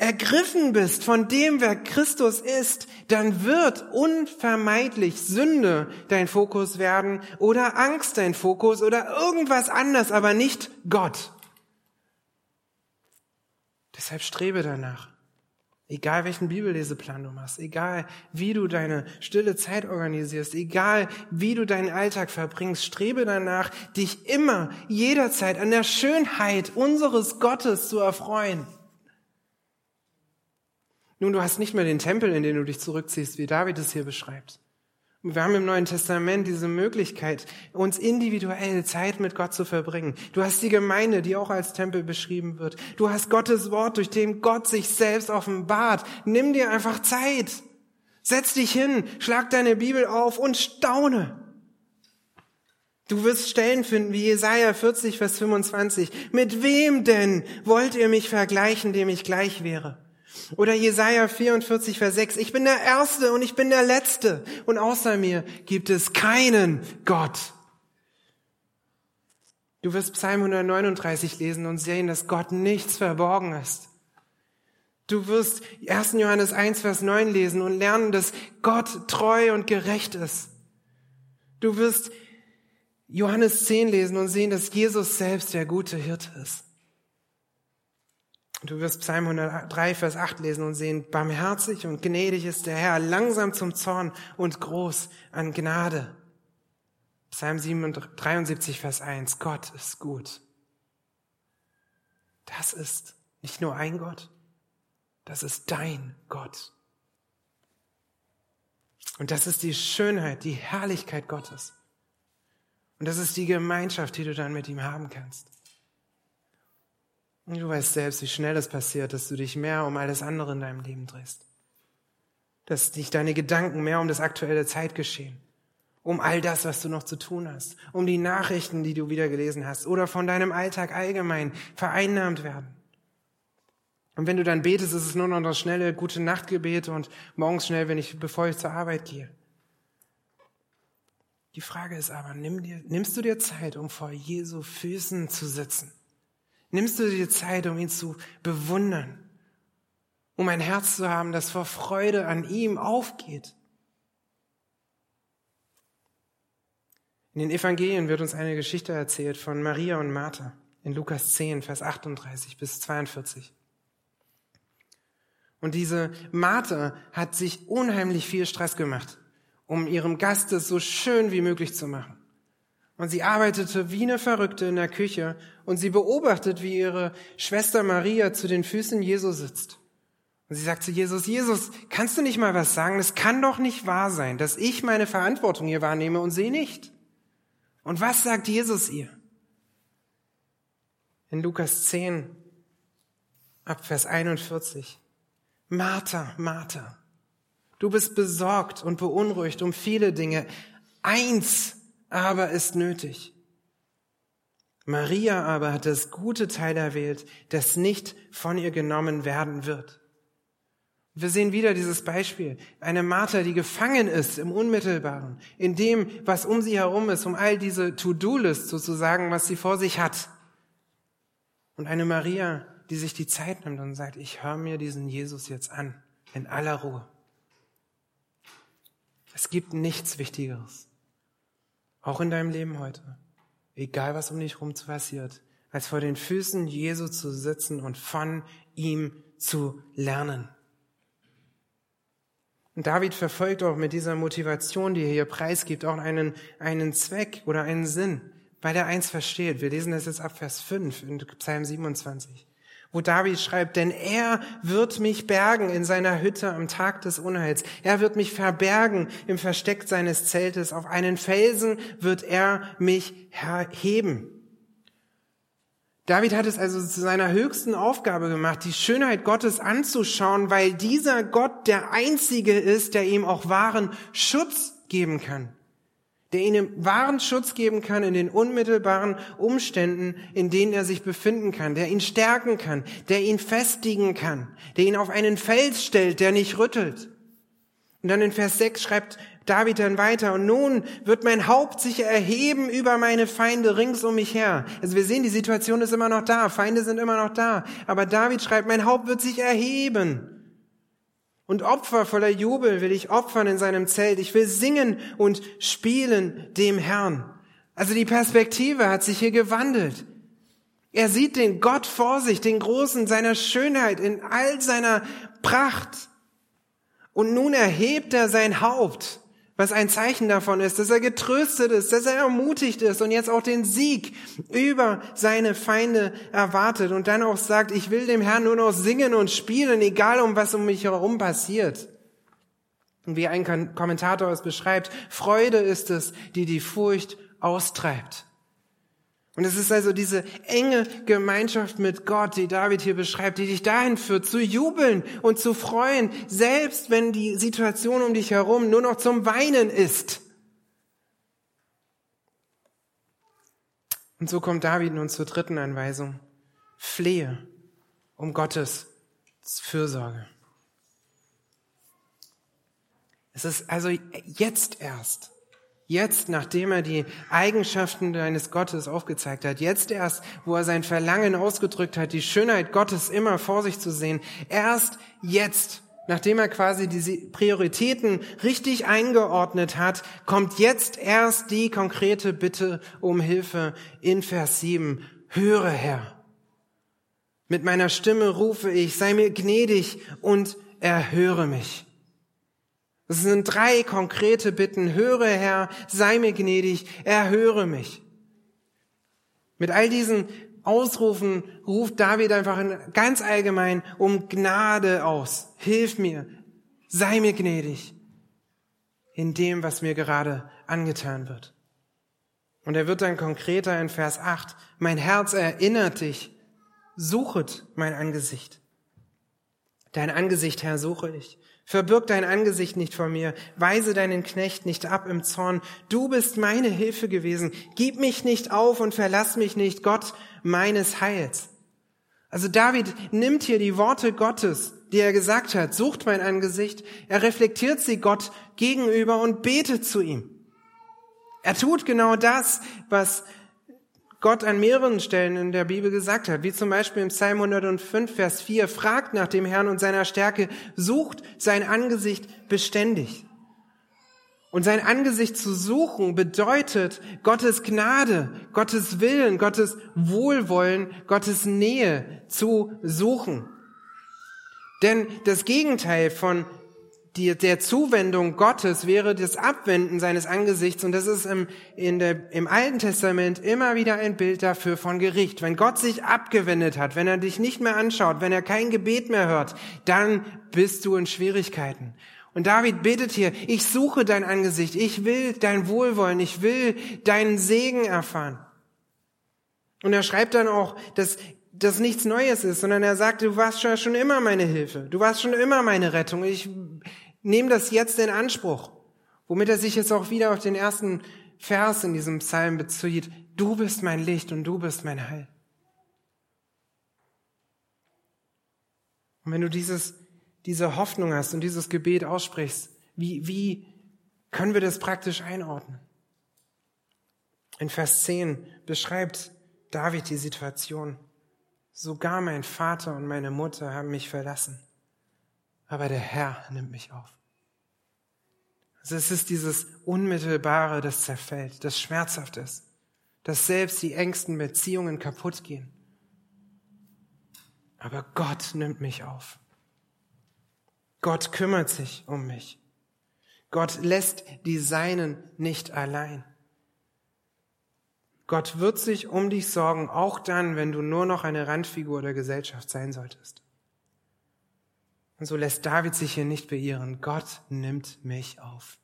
ergriffen bist von dem, wer Christus ist, dann wird unvermeidlich Sünde dein Fokus werden oder Angst dein Fokus oder irgendwas anderes, aber nicht Gott. Deshalb strebe danach. Egal welchen Bibelleseplan du machst, egal wie du deine stille Zeit organisierst, egal wie du deinen Alltag verbringst, strebe danach, dich immer, jederzeit an der Schönheit unseres Gottes zu erfreuen. Nun, du hast nicht mehr den Tempel, in den du dich zurückziehst, wie David es hier beschreibt. Wir haben im Neuen Testament diese Möglichkeit, uns individuell Zeit mit Gott zu verbringen. Du hast die Gemeinde, die auch als Tempel beschrieben wird. Du hast Gottes Wort, durch dem Gott sich selbst offenbart. Nimm dir einfach Zeit. Setz dich hin, schlag deine Bibel auf und staune. Du wirst Stellen finden wie Jesaja 40, Vers 25. Mit wem denn wollt ihr mich vergleichen, dem ich gleich wäre? Oder Jesaja 44, Vers 6. Ich bin der Erste und ich bin der Letzte. Und außer mir gibt es keinen Gott. Du wirst Psalm 139 lesen und sehen, dass Gott nichts verborgen ist. Du wirst 1. Johannes 1, Vers 9 lesen und lernen, dass Gott treu und gerecht ist. Du wirst Johannes 10 lesen und sehen, dass Jesus selbst der gute Hirte ist. Du wirst Psalm 103, Vers 8 lesen und sehen, barmherzig und gnädig ist der Herr, langsam zum Zorn und groß an Gnade. Psalm 73, Vers 1, Gott ist gut. Das ist nicht nur ein Gott, das ist dein Gott. Und das ist die Schönheit, die Herrlichkeit Gottes. Und das ist die Gemeinschaft, die du dann mit ihm haben kannst. Du weißt selbst, wie schnell es passiert, dass du dich mehr um alles andere in deinem Leben drehst. Dass dich deine Gedanken mehr um das aktuelle Zeitgeschehen, um all das, was du noch zu tun hast, um die Nachrichten, die du wieder gelesen hast oder von deinem Alltag allgemein vereinnahmt werden. Und wenn du dann betest, ist es nur noch das schnelle gute Nachtgebet und morgens schnell, wenn ich, bevor ich zur Arbeit gehe. Die Frage ist aber, nimm dir, nimmst du dir Zeit, um vor Jesu Füßen zu sitzen? Nimmst du dir Zeit, um ihn zu bewundern? Um ein Herz zu haben, das vor Freude an ihm aufgeht? In den Evangelien wird uns eine Geschichte erzählt von Maria und Martha in Lukas 10, Vers 38 bis 42. Und diese Martha hat sich unheimlich viel Stress gemacht, um ihrem Gast es so schön wie möglich zu machen. Und sie arbeitete wie eine Verrückte in der Küche und sie beobachtet, wie ihre Schwester Maria zu den Füßen Jesu sitzt. Und sie sagt zu Jesus, Jesus, kannst du nicht mal was sagen? Es kann doch nicht wahr sein, dass ich meine Verantwortung hier wahrnehme und sie nicht. Und was sagt Jesus ihr? In Lukas 10, ab Vers 41. Martha, Martha, du bist besorgt und beunruhigt um viele Dinge. Eins aber ist nötig. Maria aber hat das gute Teil erwählt, das nicht von ihr genommen werden wird. Wir sehen wieder dieses Beispiel. Eine Martha, die gefangen ist im Unmittelbaren, in dem, was um sie herum ist, um all diese To-Do-List sozusagen, was sie vor sich hat. Und eine Maria, die sich die Zeit nimmt und sagt, ich höre mir diesen Jesus jetzt an, in aller Ruhe. Es gibt nichts Wichtigeres, auch in deinem Leben heute, egal was um dich herum passiert, als vor den Füßen Jesu zu sitzen und von ihm zu lernen. Und David verfolgt auch mit dieser Motivation, die er hier preisgibt, auch einen, einen Zweck oder einen Sinn, weil er eins versteht. Wir lesen das jetzt ab Vers 5 in Psalm 27 wo David schreibt, denn er wird mich bergen in seiner Hütte am Tag des Unheils. Er wird mich verbergen im Versteck seines Zeltes. Auf einen Felsen wird er mich heben. David hat es also zu seiner höchsten Aufgabe gemacht, die Schönheit Gottes anzuschauen, weil dieser Gott der Einzige ist, der ihm auch wahren Schutz geben kann der ihnen wahren Schutz geben kann in den unmittelbaren Umständen, in denen er sich befinden kann, der ihn stärken kann, der ihn festigen kann, der ihn auf einen Fels stellt, der nicht rüttelt. Und dann in Vers 6 schreibt David dann weiter, und nun wird mein Haupt sich erheben über meine Feinde rings um mich her. Also wir sehen, die Situation ist immer noch da, Feinde sind immer noch da, aber David schreibt, mein Haupt wird sich erheben. Und Opfer voller Jubel will ich opfern in seinem Zelt. Ich will singen und spielen dem Herrn. Also die Perspektive hat sich hier gewandelt. Er sieht den Gott vor sich, den Großen seiner Schönheit in all seiner Pracht. Und nun erhebt er sein Haupt was ein Zeichen davon ist, dass er getröstet ist, dass er ermutigt ist und jetzt auch den Sieg über seine Feinde erwartet und dann auch sagt, ich will dem Herrn nur noch singen und spielen, egal um was um mich herum passiert. Und wie ein Kommentator es beschreibt, Freude ist es, die die Furcht austreibt. Und es ist also diese enge Gemeinschaft mit Gott, die David hier beschreibt, die dich dahin führt, zu jubeln und zu freuen, selbst wenn die Situation um dich herum nur noch zum Weinen ist. Und so kommt David nun zur dritten Anweisung. Flehe um Gottes Fürsorge. Es ist also jetzt erst, jetzt, nachdem er die Eigenschaften deines Gottes aufgezeigt hat, jetzt erst, wo er sein Verlangen ausgedrückt hat, die Schönheit Gottes immer vor sich zu sehen, erst jetzt, nachdem er quasi diese Prioritäten richtig eingeordnet hat, kommt jetzt erst die konkrete Bitte um Hilfe in Vers 7. Höre, Herr. Mit meiner Stimme rufe ich, sei mir gnädig und erhöre mich. Das sind drei konkrete Bitten. Höre, Herr, sei mir gnädig, erhöre mich. Mit all diesen Ausrufen ruft David einfach ganz allgemein um Gnade aus. Hilf mir, sei mir gnädig in dem, was mir gerade angetan wird. Und er wird dann konkreter in Vers 8. Mein Herz erinnert dich, suchet mein Angesicht. Dein Angesicht, Herr, suche ich. Verbirg dein Angesicht nicht vor mir, weise deinen Knecht nicht ab im Zorn. Du bist meine Hilfe gewesen. Gib mich nicht auf und verlass mich nicht, Gott meines Heils. Also David nimmt hier die Worte Gottes, die er gesagt hat, sucht mein Angesicht, er reflektiert sie Gott gegenüber und betet zu ihm. Er tut genau das, was Gott an mehreren Stellen in der Bibel gesagt hat, wie zum Beispiel im Psalm 105, Vers 4, fragt nach dem Herrn und seiner Stärke, sucht sein Angesicht beständig. Und sein Angesicht zu suchen bedeutet Gottes Gnade, Gottes Willen, Gottes Wohlwollen, Gottes Nähe zu suchen. Denn das Gegenteil von die, der Zuwendung Gottes wäre das Abwenden seines Angesichts und das ist im, in der, im Alten Testament immer wieder ein Bild dafür von Gericht. Wenn Gott sich abgewendet hat, wenn er dich nicht mehr anschaut, wenn er kein Gebet mehr hört, dann bist du in Schwierigkeiten. Und David betet hier, ich suche dein Angesicht, ich will dein Wohlwollen, ich will deinen Segen erfahren. Und er schreibt dann auch, dass das nichts Neues ist, sondern er sagt, du warst schon immer meine Hilfe, du warst schon immer meine Rettung. Ich nehme das jetzt in Anspruch, womit er sich jetzt auch wieder auf den ersten Vers in diesem Psalm bezieht. Du bist mein Licht und du bist mein Heil. Und wenn du dieses, diese Hoffnung hast und dieses Gebet aussprichst, wie, wie können wir das praktisch einordnen? In Vers 10 beschreibt David die Situation. Sogar mein Vater und meine Mutter haben mich verlassen, aber der Herr nimmt mich auf. Also es ist dieses Unmittelbare, das zerfällt, das schmerzhaft ist, dass selbst die engsten Beziehungen kaputt gehen. Aber Gott nimmt mich auf. Gott kümmert sich um mich. Gott lässt die Seinen nicht allein. Gott wird sich um dich sorgen, auch dann, wenn du nur noch eine Randfigur der Gesellschaft sein solltest. Und so lässt David sich hier nicht beirren. Gott nimmt mich auf.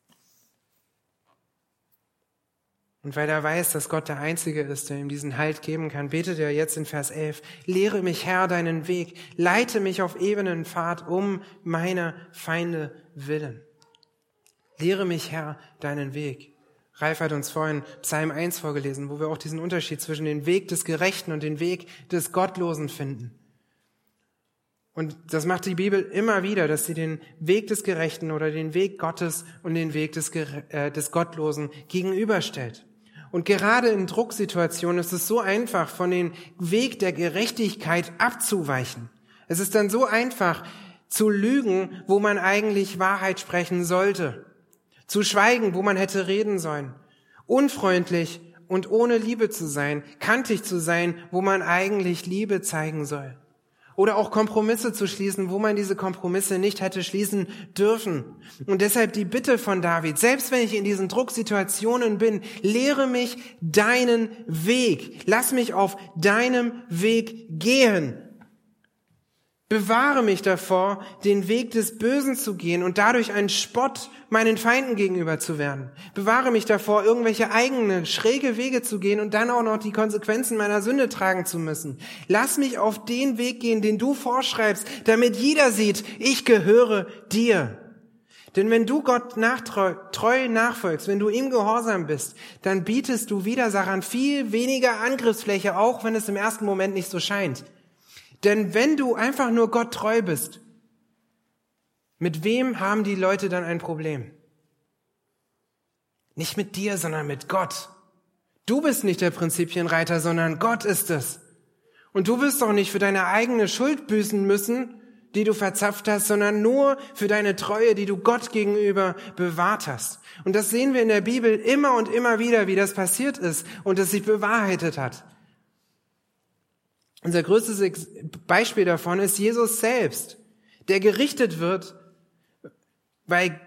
Und weil er weiß, dass Gott der Einzige ist, der ihm diesen Halt geben kann, betet er jetzt in Vers 11, lehre mich Herr deinen Weg, leite mich auf ebenen Pfad um meiner Feinde willen. Lehre mich Herr deinen Weg. Ralf hat uns vorhin Psalm 1 vorgelesen, wo wir auch diesen Unterschied zwischen dem Weg des Gerechten und dem Weg des Gottlosen finden. Und das macht die Bibel immer wieder, dass sie den Weg des Gerechten oder den Weg Gottes und den Weg des, äh, des Gottlosen gegenüberstellt. Und gerade in Drucksituationen ist es so einfach, von dem Weg der Gerechtigkeit abzuweichen. Es ist dann so einfach, zu lügen, wo man eigentlich Wahrheit sprechen sollte zu schweigen, wo man hätte reden sollen, unfreundlich und ohne Liebe zu sein, kantig zu sein, wo man eigentlich Liebe zeigen soll. Oder auch Kompromisse zu schließen, wo man diese Kompromisse nicht hätte schließen dürfen. Und deshalb die Bitte von David, selbst wenn ich in diesen Drucksituationen bin, lehre mich deinen Weg. Lass mich auf deinem Weg gehen. Bewahre mich davor, den Weg des Bösen zu gehen und dadurch ein Spott meinen Feinden gegenüber zu werden. Bewahre mich davor, irgendwelche eigene, schräge Wege zu gehen und dann auch noch die Konsequenzen meiner Sünde tragen zu müssen. Lass mich auf den Weg gehen, den du vorschreibst, damit jeder sieht, ich gehöre dir. Denn wenn du Gott nachtreu, treu nachfolgst, wenn du ihm gehorsam bist, dann bietest du Widersachern viel weniger Angriffsfläche, auch wenn es im ersten Moment nicht so scheint. Denn wenn du einfach nur Gott treu bist, mit wem haben die Leute dann ein Problem? Nicht mit dir, sondern mit Gott. Du bist nicht der Prinzipienreiter, sondern Gott ist es. Und du wirst doch nicht für deine eigene Schuld büßen müssen, die du verzapft hast, sondern nur für deine Treue, die du Gott gegenüber bewahrt hast. Und das sehen wir in der Bibel immer und immer wieder, wie das passiert ist und es sich bewahrheitet hat. Unser größtes Beispiel davon ist Jesus selbst, der gerichtet wird, weil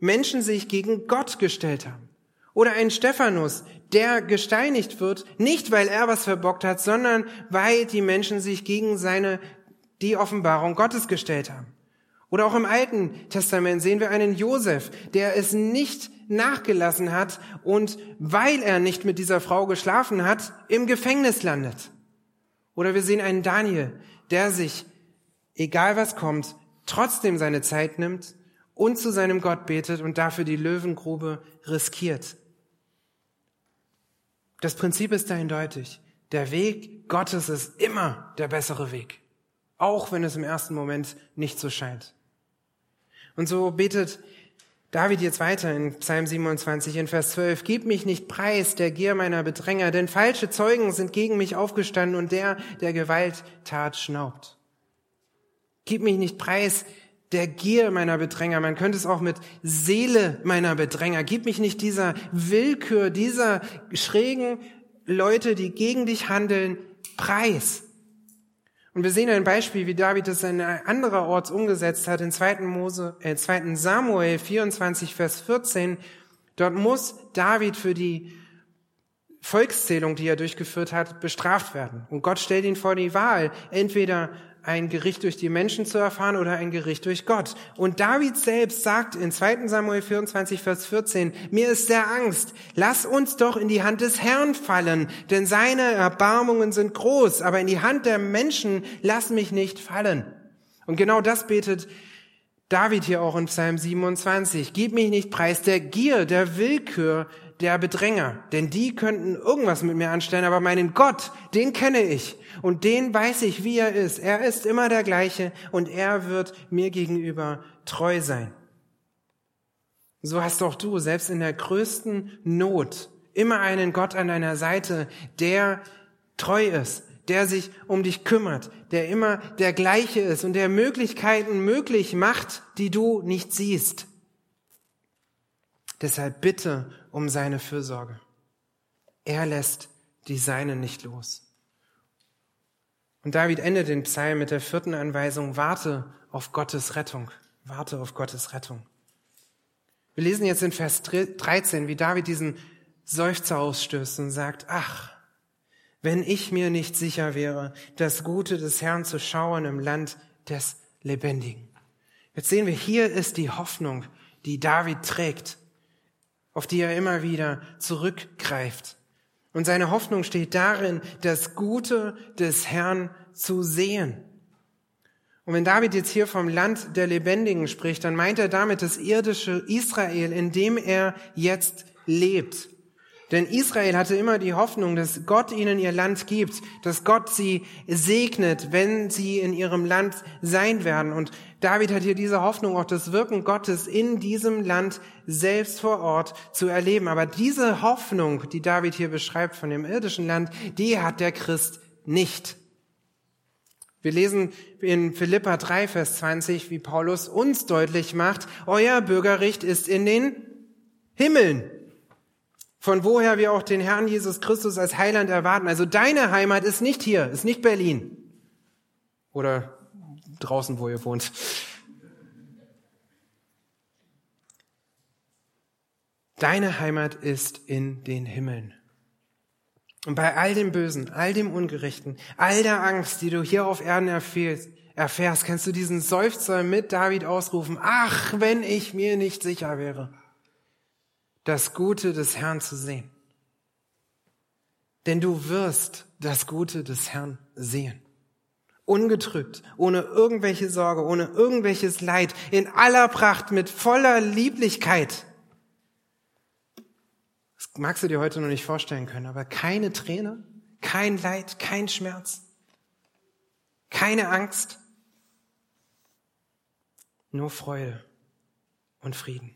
Menschen sich gegen Gott gestellt haben. Oder ein Stephanus, der gesteinigt wird, nicht weil er was verbockt hat, sondern weil die Menschen sich gegen seine, die Offenbarung Gottes gestellt haben. Oder auch im Alten Testament sehen wir einen Josef, der es nicht nachgelassen hat und weil er nicht mit dieser Frau geschlafen hat, im Gefängnis landet. Oder wir sehen einen Daniel, der sich, egal was kommt, trotzdem seine Zeit nimmt und zu seinem Gott betet und dafür die Löwengrube riskiert. Das Prinzip ist eindeutig. Der Weg Gottes ist immer der bessere Weg. Auch wenn es im ersten Moment nicht so scheint. Und so betet David jetzt weiter in Psalm 27 in Vers 12, Gib mich nicht preis der Gier meiner Bedränger, denn falsche Zeugen sind gegen mich aufgestanden und der, der Gewalttat schnaubt. Gib mich nicht preis der Gier meiner Bedränger. Man könnte es auch mit Seele meiner Bedränger. Gib mich nicht dieser Willkür, dieser schrägen Leute, die gegen dich handeln, preis. Und wir sehen ein Beispiel, wie David es an andererorts umgesetzt hat, in 2. Mose, äh, 2. Samuel 24, Vers 14. Dort muss David für die Volkszählung, die er durchgeführt hat, bestraft werden. Und Gott stellt ihn vor die Wahl, entweder ein Gericht durch die Menschen zu erfahren oder ein Gericht durch Gott. Und David selbst sagt in 2 Samuel 24, Vers 14, mir ist der Angst, lass uns doch in die Hand des Herrn fallen, denn seine Erbarmungen sind groß, aber in die Hand der Menschen lass mich nicht fallen. Und genau das betet David hier auch in Psalm 27. Gib mich nicht preis der Gier, der Willkür, der Bedränger, denn die könnten irgendwas mit mir anstellen, aber meinen Gott, den kenne ich und den weiß ich, wie er ist. Er ist immer der gleiche und er wird mir gegenüber treu sein. So hast auch du, selbst in der größten Not, immer einen Gott an deiner Seite, der treu ist, der sich um dich kümmert, der immer der gleiche ist und der Möglichkeiten möglich macht, die du nicht siehst. Deshalb bitte um seine Fürsorge. Er lässt die Seinen nicht los. Und David endet den Psalm mit der vierten Anweisung, warte auf Gottes Rettung. Warte auf Gottes Rettung. Wir lesen jetzt in Vers 13, wie David diesen Seufzer ausstößt und sagt, ach, wenn ich mir nicht sicher wäre, das Gute des Herrn zu schauen im Land des Lebendigen. Jetzt sehen wir, hier ist die Hoffnung, die David trägt, auf die er immer wieder zurückgreift. Und seine Hoffnung steht darin, das Gute des Herrn zu sehen. Und wenn David jetzt hier vom Land der Lebendigen spricht, dann meint er damit das irdische Israel, in dem er jetzt lebt. Denn Israel hatte immer die Hoffnung, dass Gott ihnen ihr Land gibt, dass Gott sie segnet, wenn sie in ihrem Land sein werden. Und David hat hier diese Hoffnung, auch das Wirken Gottes in diesem Land selbst vor Ort zu erleben. Aber diese Hoffnung, die David hier beschreibt von dem irdischen Land, die hat der Christ nicht. Wir lesen in Philippa 3, Vers 20, wie Paulus uns deutlich macht, euer Bürgerrecht ist in den Himmeln von woher wir auch den Herrn Jesus Christus als Heiland erwarten. Also deine Heimat ist nicht hier, ist nicht Berlin oder draußen, wo ihr wohnt. Deine Heimat ist in den Himmeln. Und bei all dem Bösen, all dem Ungerechten, all der Angst, die du hier auf Erden erfährst, erfährst, kannst du diesen Seufzer mit David ausrufen. Ach, wenn ich mir nicht sicher wäre das Gute des Herrn zu sehen. Denn du wirst das Gute des Herrn sehen. Ungetrübt, ohne irgendwelche Sorge, ohne irgendwelches Leid, in aller Pracht, mit voller Lieblichkeit. Das magst du dir heute noch nicht vorstellen können, aber keine Träne, kein Leid, kein Schmerz, keine Angst, nur Freude und Frieden.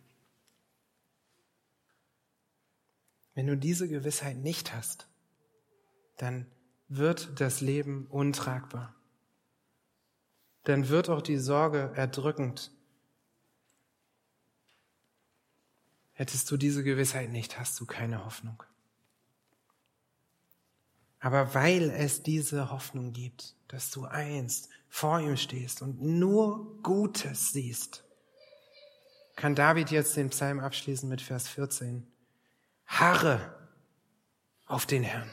Wenn du diese Gewissheit nicht hast, dann wird das Leben untragbar. Dann wird auch die Sorge erdrückend. Hättest du diese Gewissheit nicht, hast du keine Hoffnung. Aber weil es diese Hoffnung gibt, dass du einst vor ihm stehst und nur Gutes siehst, kann David jetzt den Psalm abschließen mit Vers 14. Harre auf den Herrn.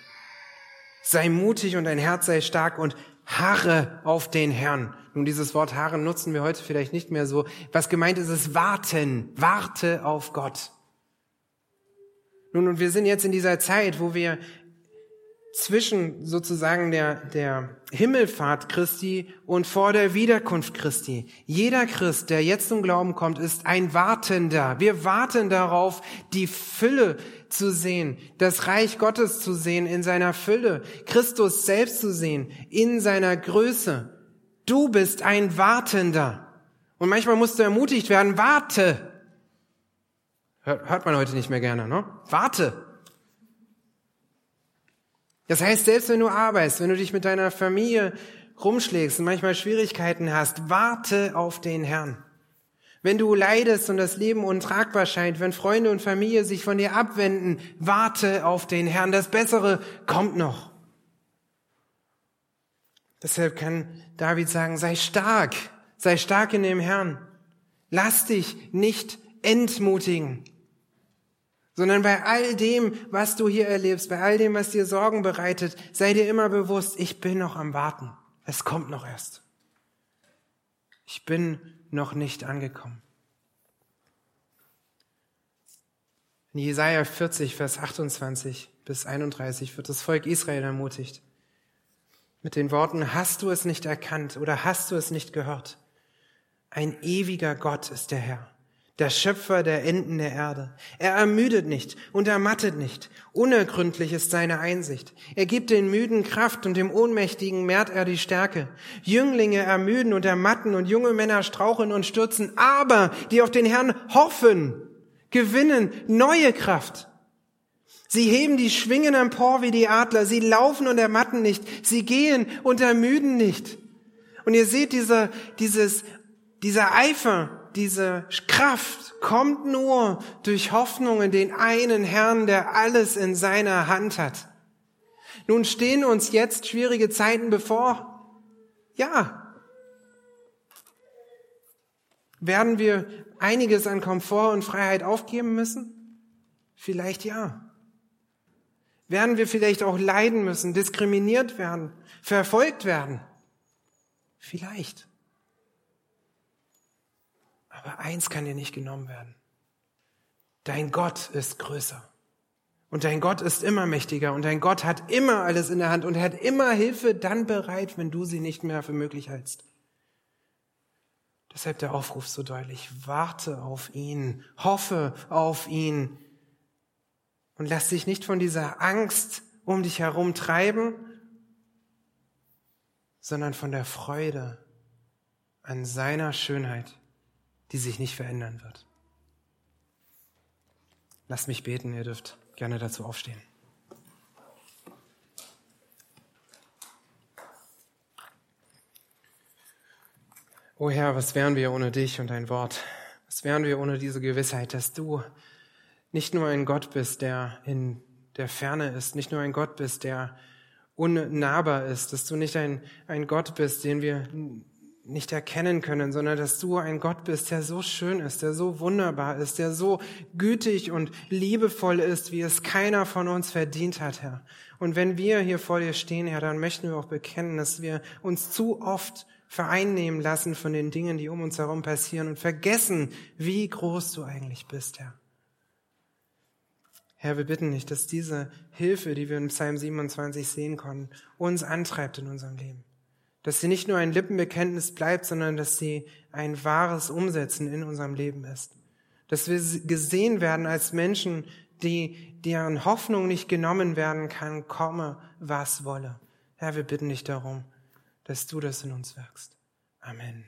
Sei mutig und dein Herz sei stark und harre auf den Herrn. Nun, dieses Wort harren nutzen wir heute vielleicht nicht mehr so. Was gemeint ist, ist warten. Warte auf Gott. Nun, und wir sind jetzt in dieser Zeit, wo wir zwischen sozusagen der, der Himmelfahrt Christi und vor der Wiederkunft Christi. Jeder Christ, der jetzt zum Glauben kommt, ist ein Wartender. Wir warten darauf, die Fülle zu sehen, das Reich Gottes zu sehen in seiner Fülle, Christus selbst zu sehen in seiner Größe. Du bist ein Wartender. Und manchmal musst du ermutigt werden, warte. Hört man heute nicht mehr gerne, ne? Warte. Das heißt, selbst wenn du arbeitest, wenn du dich mit deiner Familie rumschlägst und manchmal Schwierigkeiten hast, warte auf den Herrn. Wenn du leidest und das Leben untragbar scheint, wenn Freunde und Familie sich von dir abwenden, warte auf den Herrn. Das Bessere kommt noch. Deshalb kann David sagen, sei stark, sei stark in dem Herrn. Lass dich nicht entmutigen sondern bei all dem, was du hier erlebst, bei all dem, was dir Sorgen bereitet, sei dir immer bewusst, ich bin noch am Warten. Es kommt noch erst. Ich bin noch nicht angekommen. In Jesaja 40, Vers 28 bis 31 wird das Volk Israel ermutigt. Mit den Worten, hast du es nicht erkannt oder hast du es nicht gehört? Ein ewiger Gott ist der Herr der Schöpfer der Enden der Erde. Er ermüdet nicht und ermattet nicht. Unergründlich ist seine Einsicht. Er gibt den Müden Kraft und dem Ohnmächtigen mehrt er die Stärke. Jünglinge ermüden und ermatten und junge Männer straucheln und stürzen, aber die auf den Herrn hoffen, gewinnen neue Kraft. Sie heben die Schwingen empor wie die Adler, sie laufen und ermatten nicht, sie gehen und ermüden nicht. Und ihr seht dieser, dieses, dieser Eifer, diese Kraft kommt nur durch Hoffnung in den einen Herrn, der alles in seiner Hand hat. Nun stehen uns jetzt schwierige Zeiten bevor. Ja. Werden wir einiges an Komfort und Freiheit aufgeben müssen? Vielleicht ja. Werden wir vielleicht auch leiden müssen, diskriminiert werden, verfolgt werden? Vielleicht. Aber eins kann dir nicht genommen werden. Dein Gott ist größer. Und dein Gott ist immer mächtiger und dein Gott hat immer alles in der Hand und er hat immer Hilfe dann bereit, wenn du sie nicht mehr für möglich hältst. Deshalb der Aufruf so deutlich. Warte auf ihn, hoffe auf ihn und lass dich nicht von dieser Angst um dich herum treiben, sondern von der Freude an seiner Schönheit die sich nicht verändern wird. Lasst mich beten, ihr dürft gerne dazu aufstehen. O Herr, was wären wir ohne dich und dein Wort? Was wären wir ohne diese Gewissheit, dass du nicht nur ein Gott bist, der in der Ferne ist, nicht nur ein Gott bist, der unnahbar ist, dass du nicht ein, ein Gott bist, den wir nicht erkennen können, sondern dass du ein Gott bist, der so schön ist, der so wunderbar ist, der so gütig und liebevoll ist, wie es keiner von uns verdient hat, Herr. Und wenn wir hier vor dir stehen, Herr, dann möchten wir auch bekennen, dass wir uns zu oft vereinnehmen lassen von den Dingen, die um uns herum passieren und vergessen, wie groß du eigentlich bist, Herr. Herr, wir bitten dich, dass diese Hilfe, die wir in Psalm 27 sehen konnten, uns antreibt in unserem Leben dass sie nicht nur ein Lippenbekenntnis bleibt, sondern dass sie ein wahres Umsetzen in unserem Leben ist. Dass wir gesehen werden als Menschen, die, deren Hoffnung nicht genommen werden kann, komme, was wolle. Herr, wir bitten dich darum, dass du das in uns wirkst. Amen.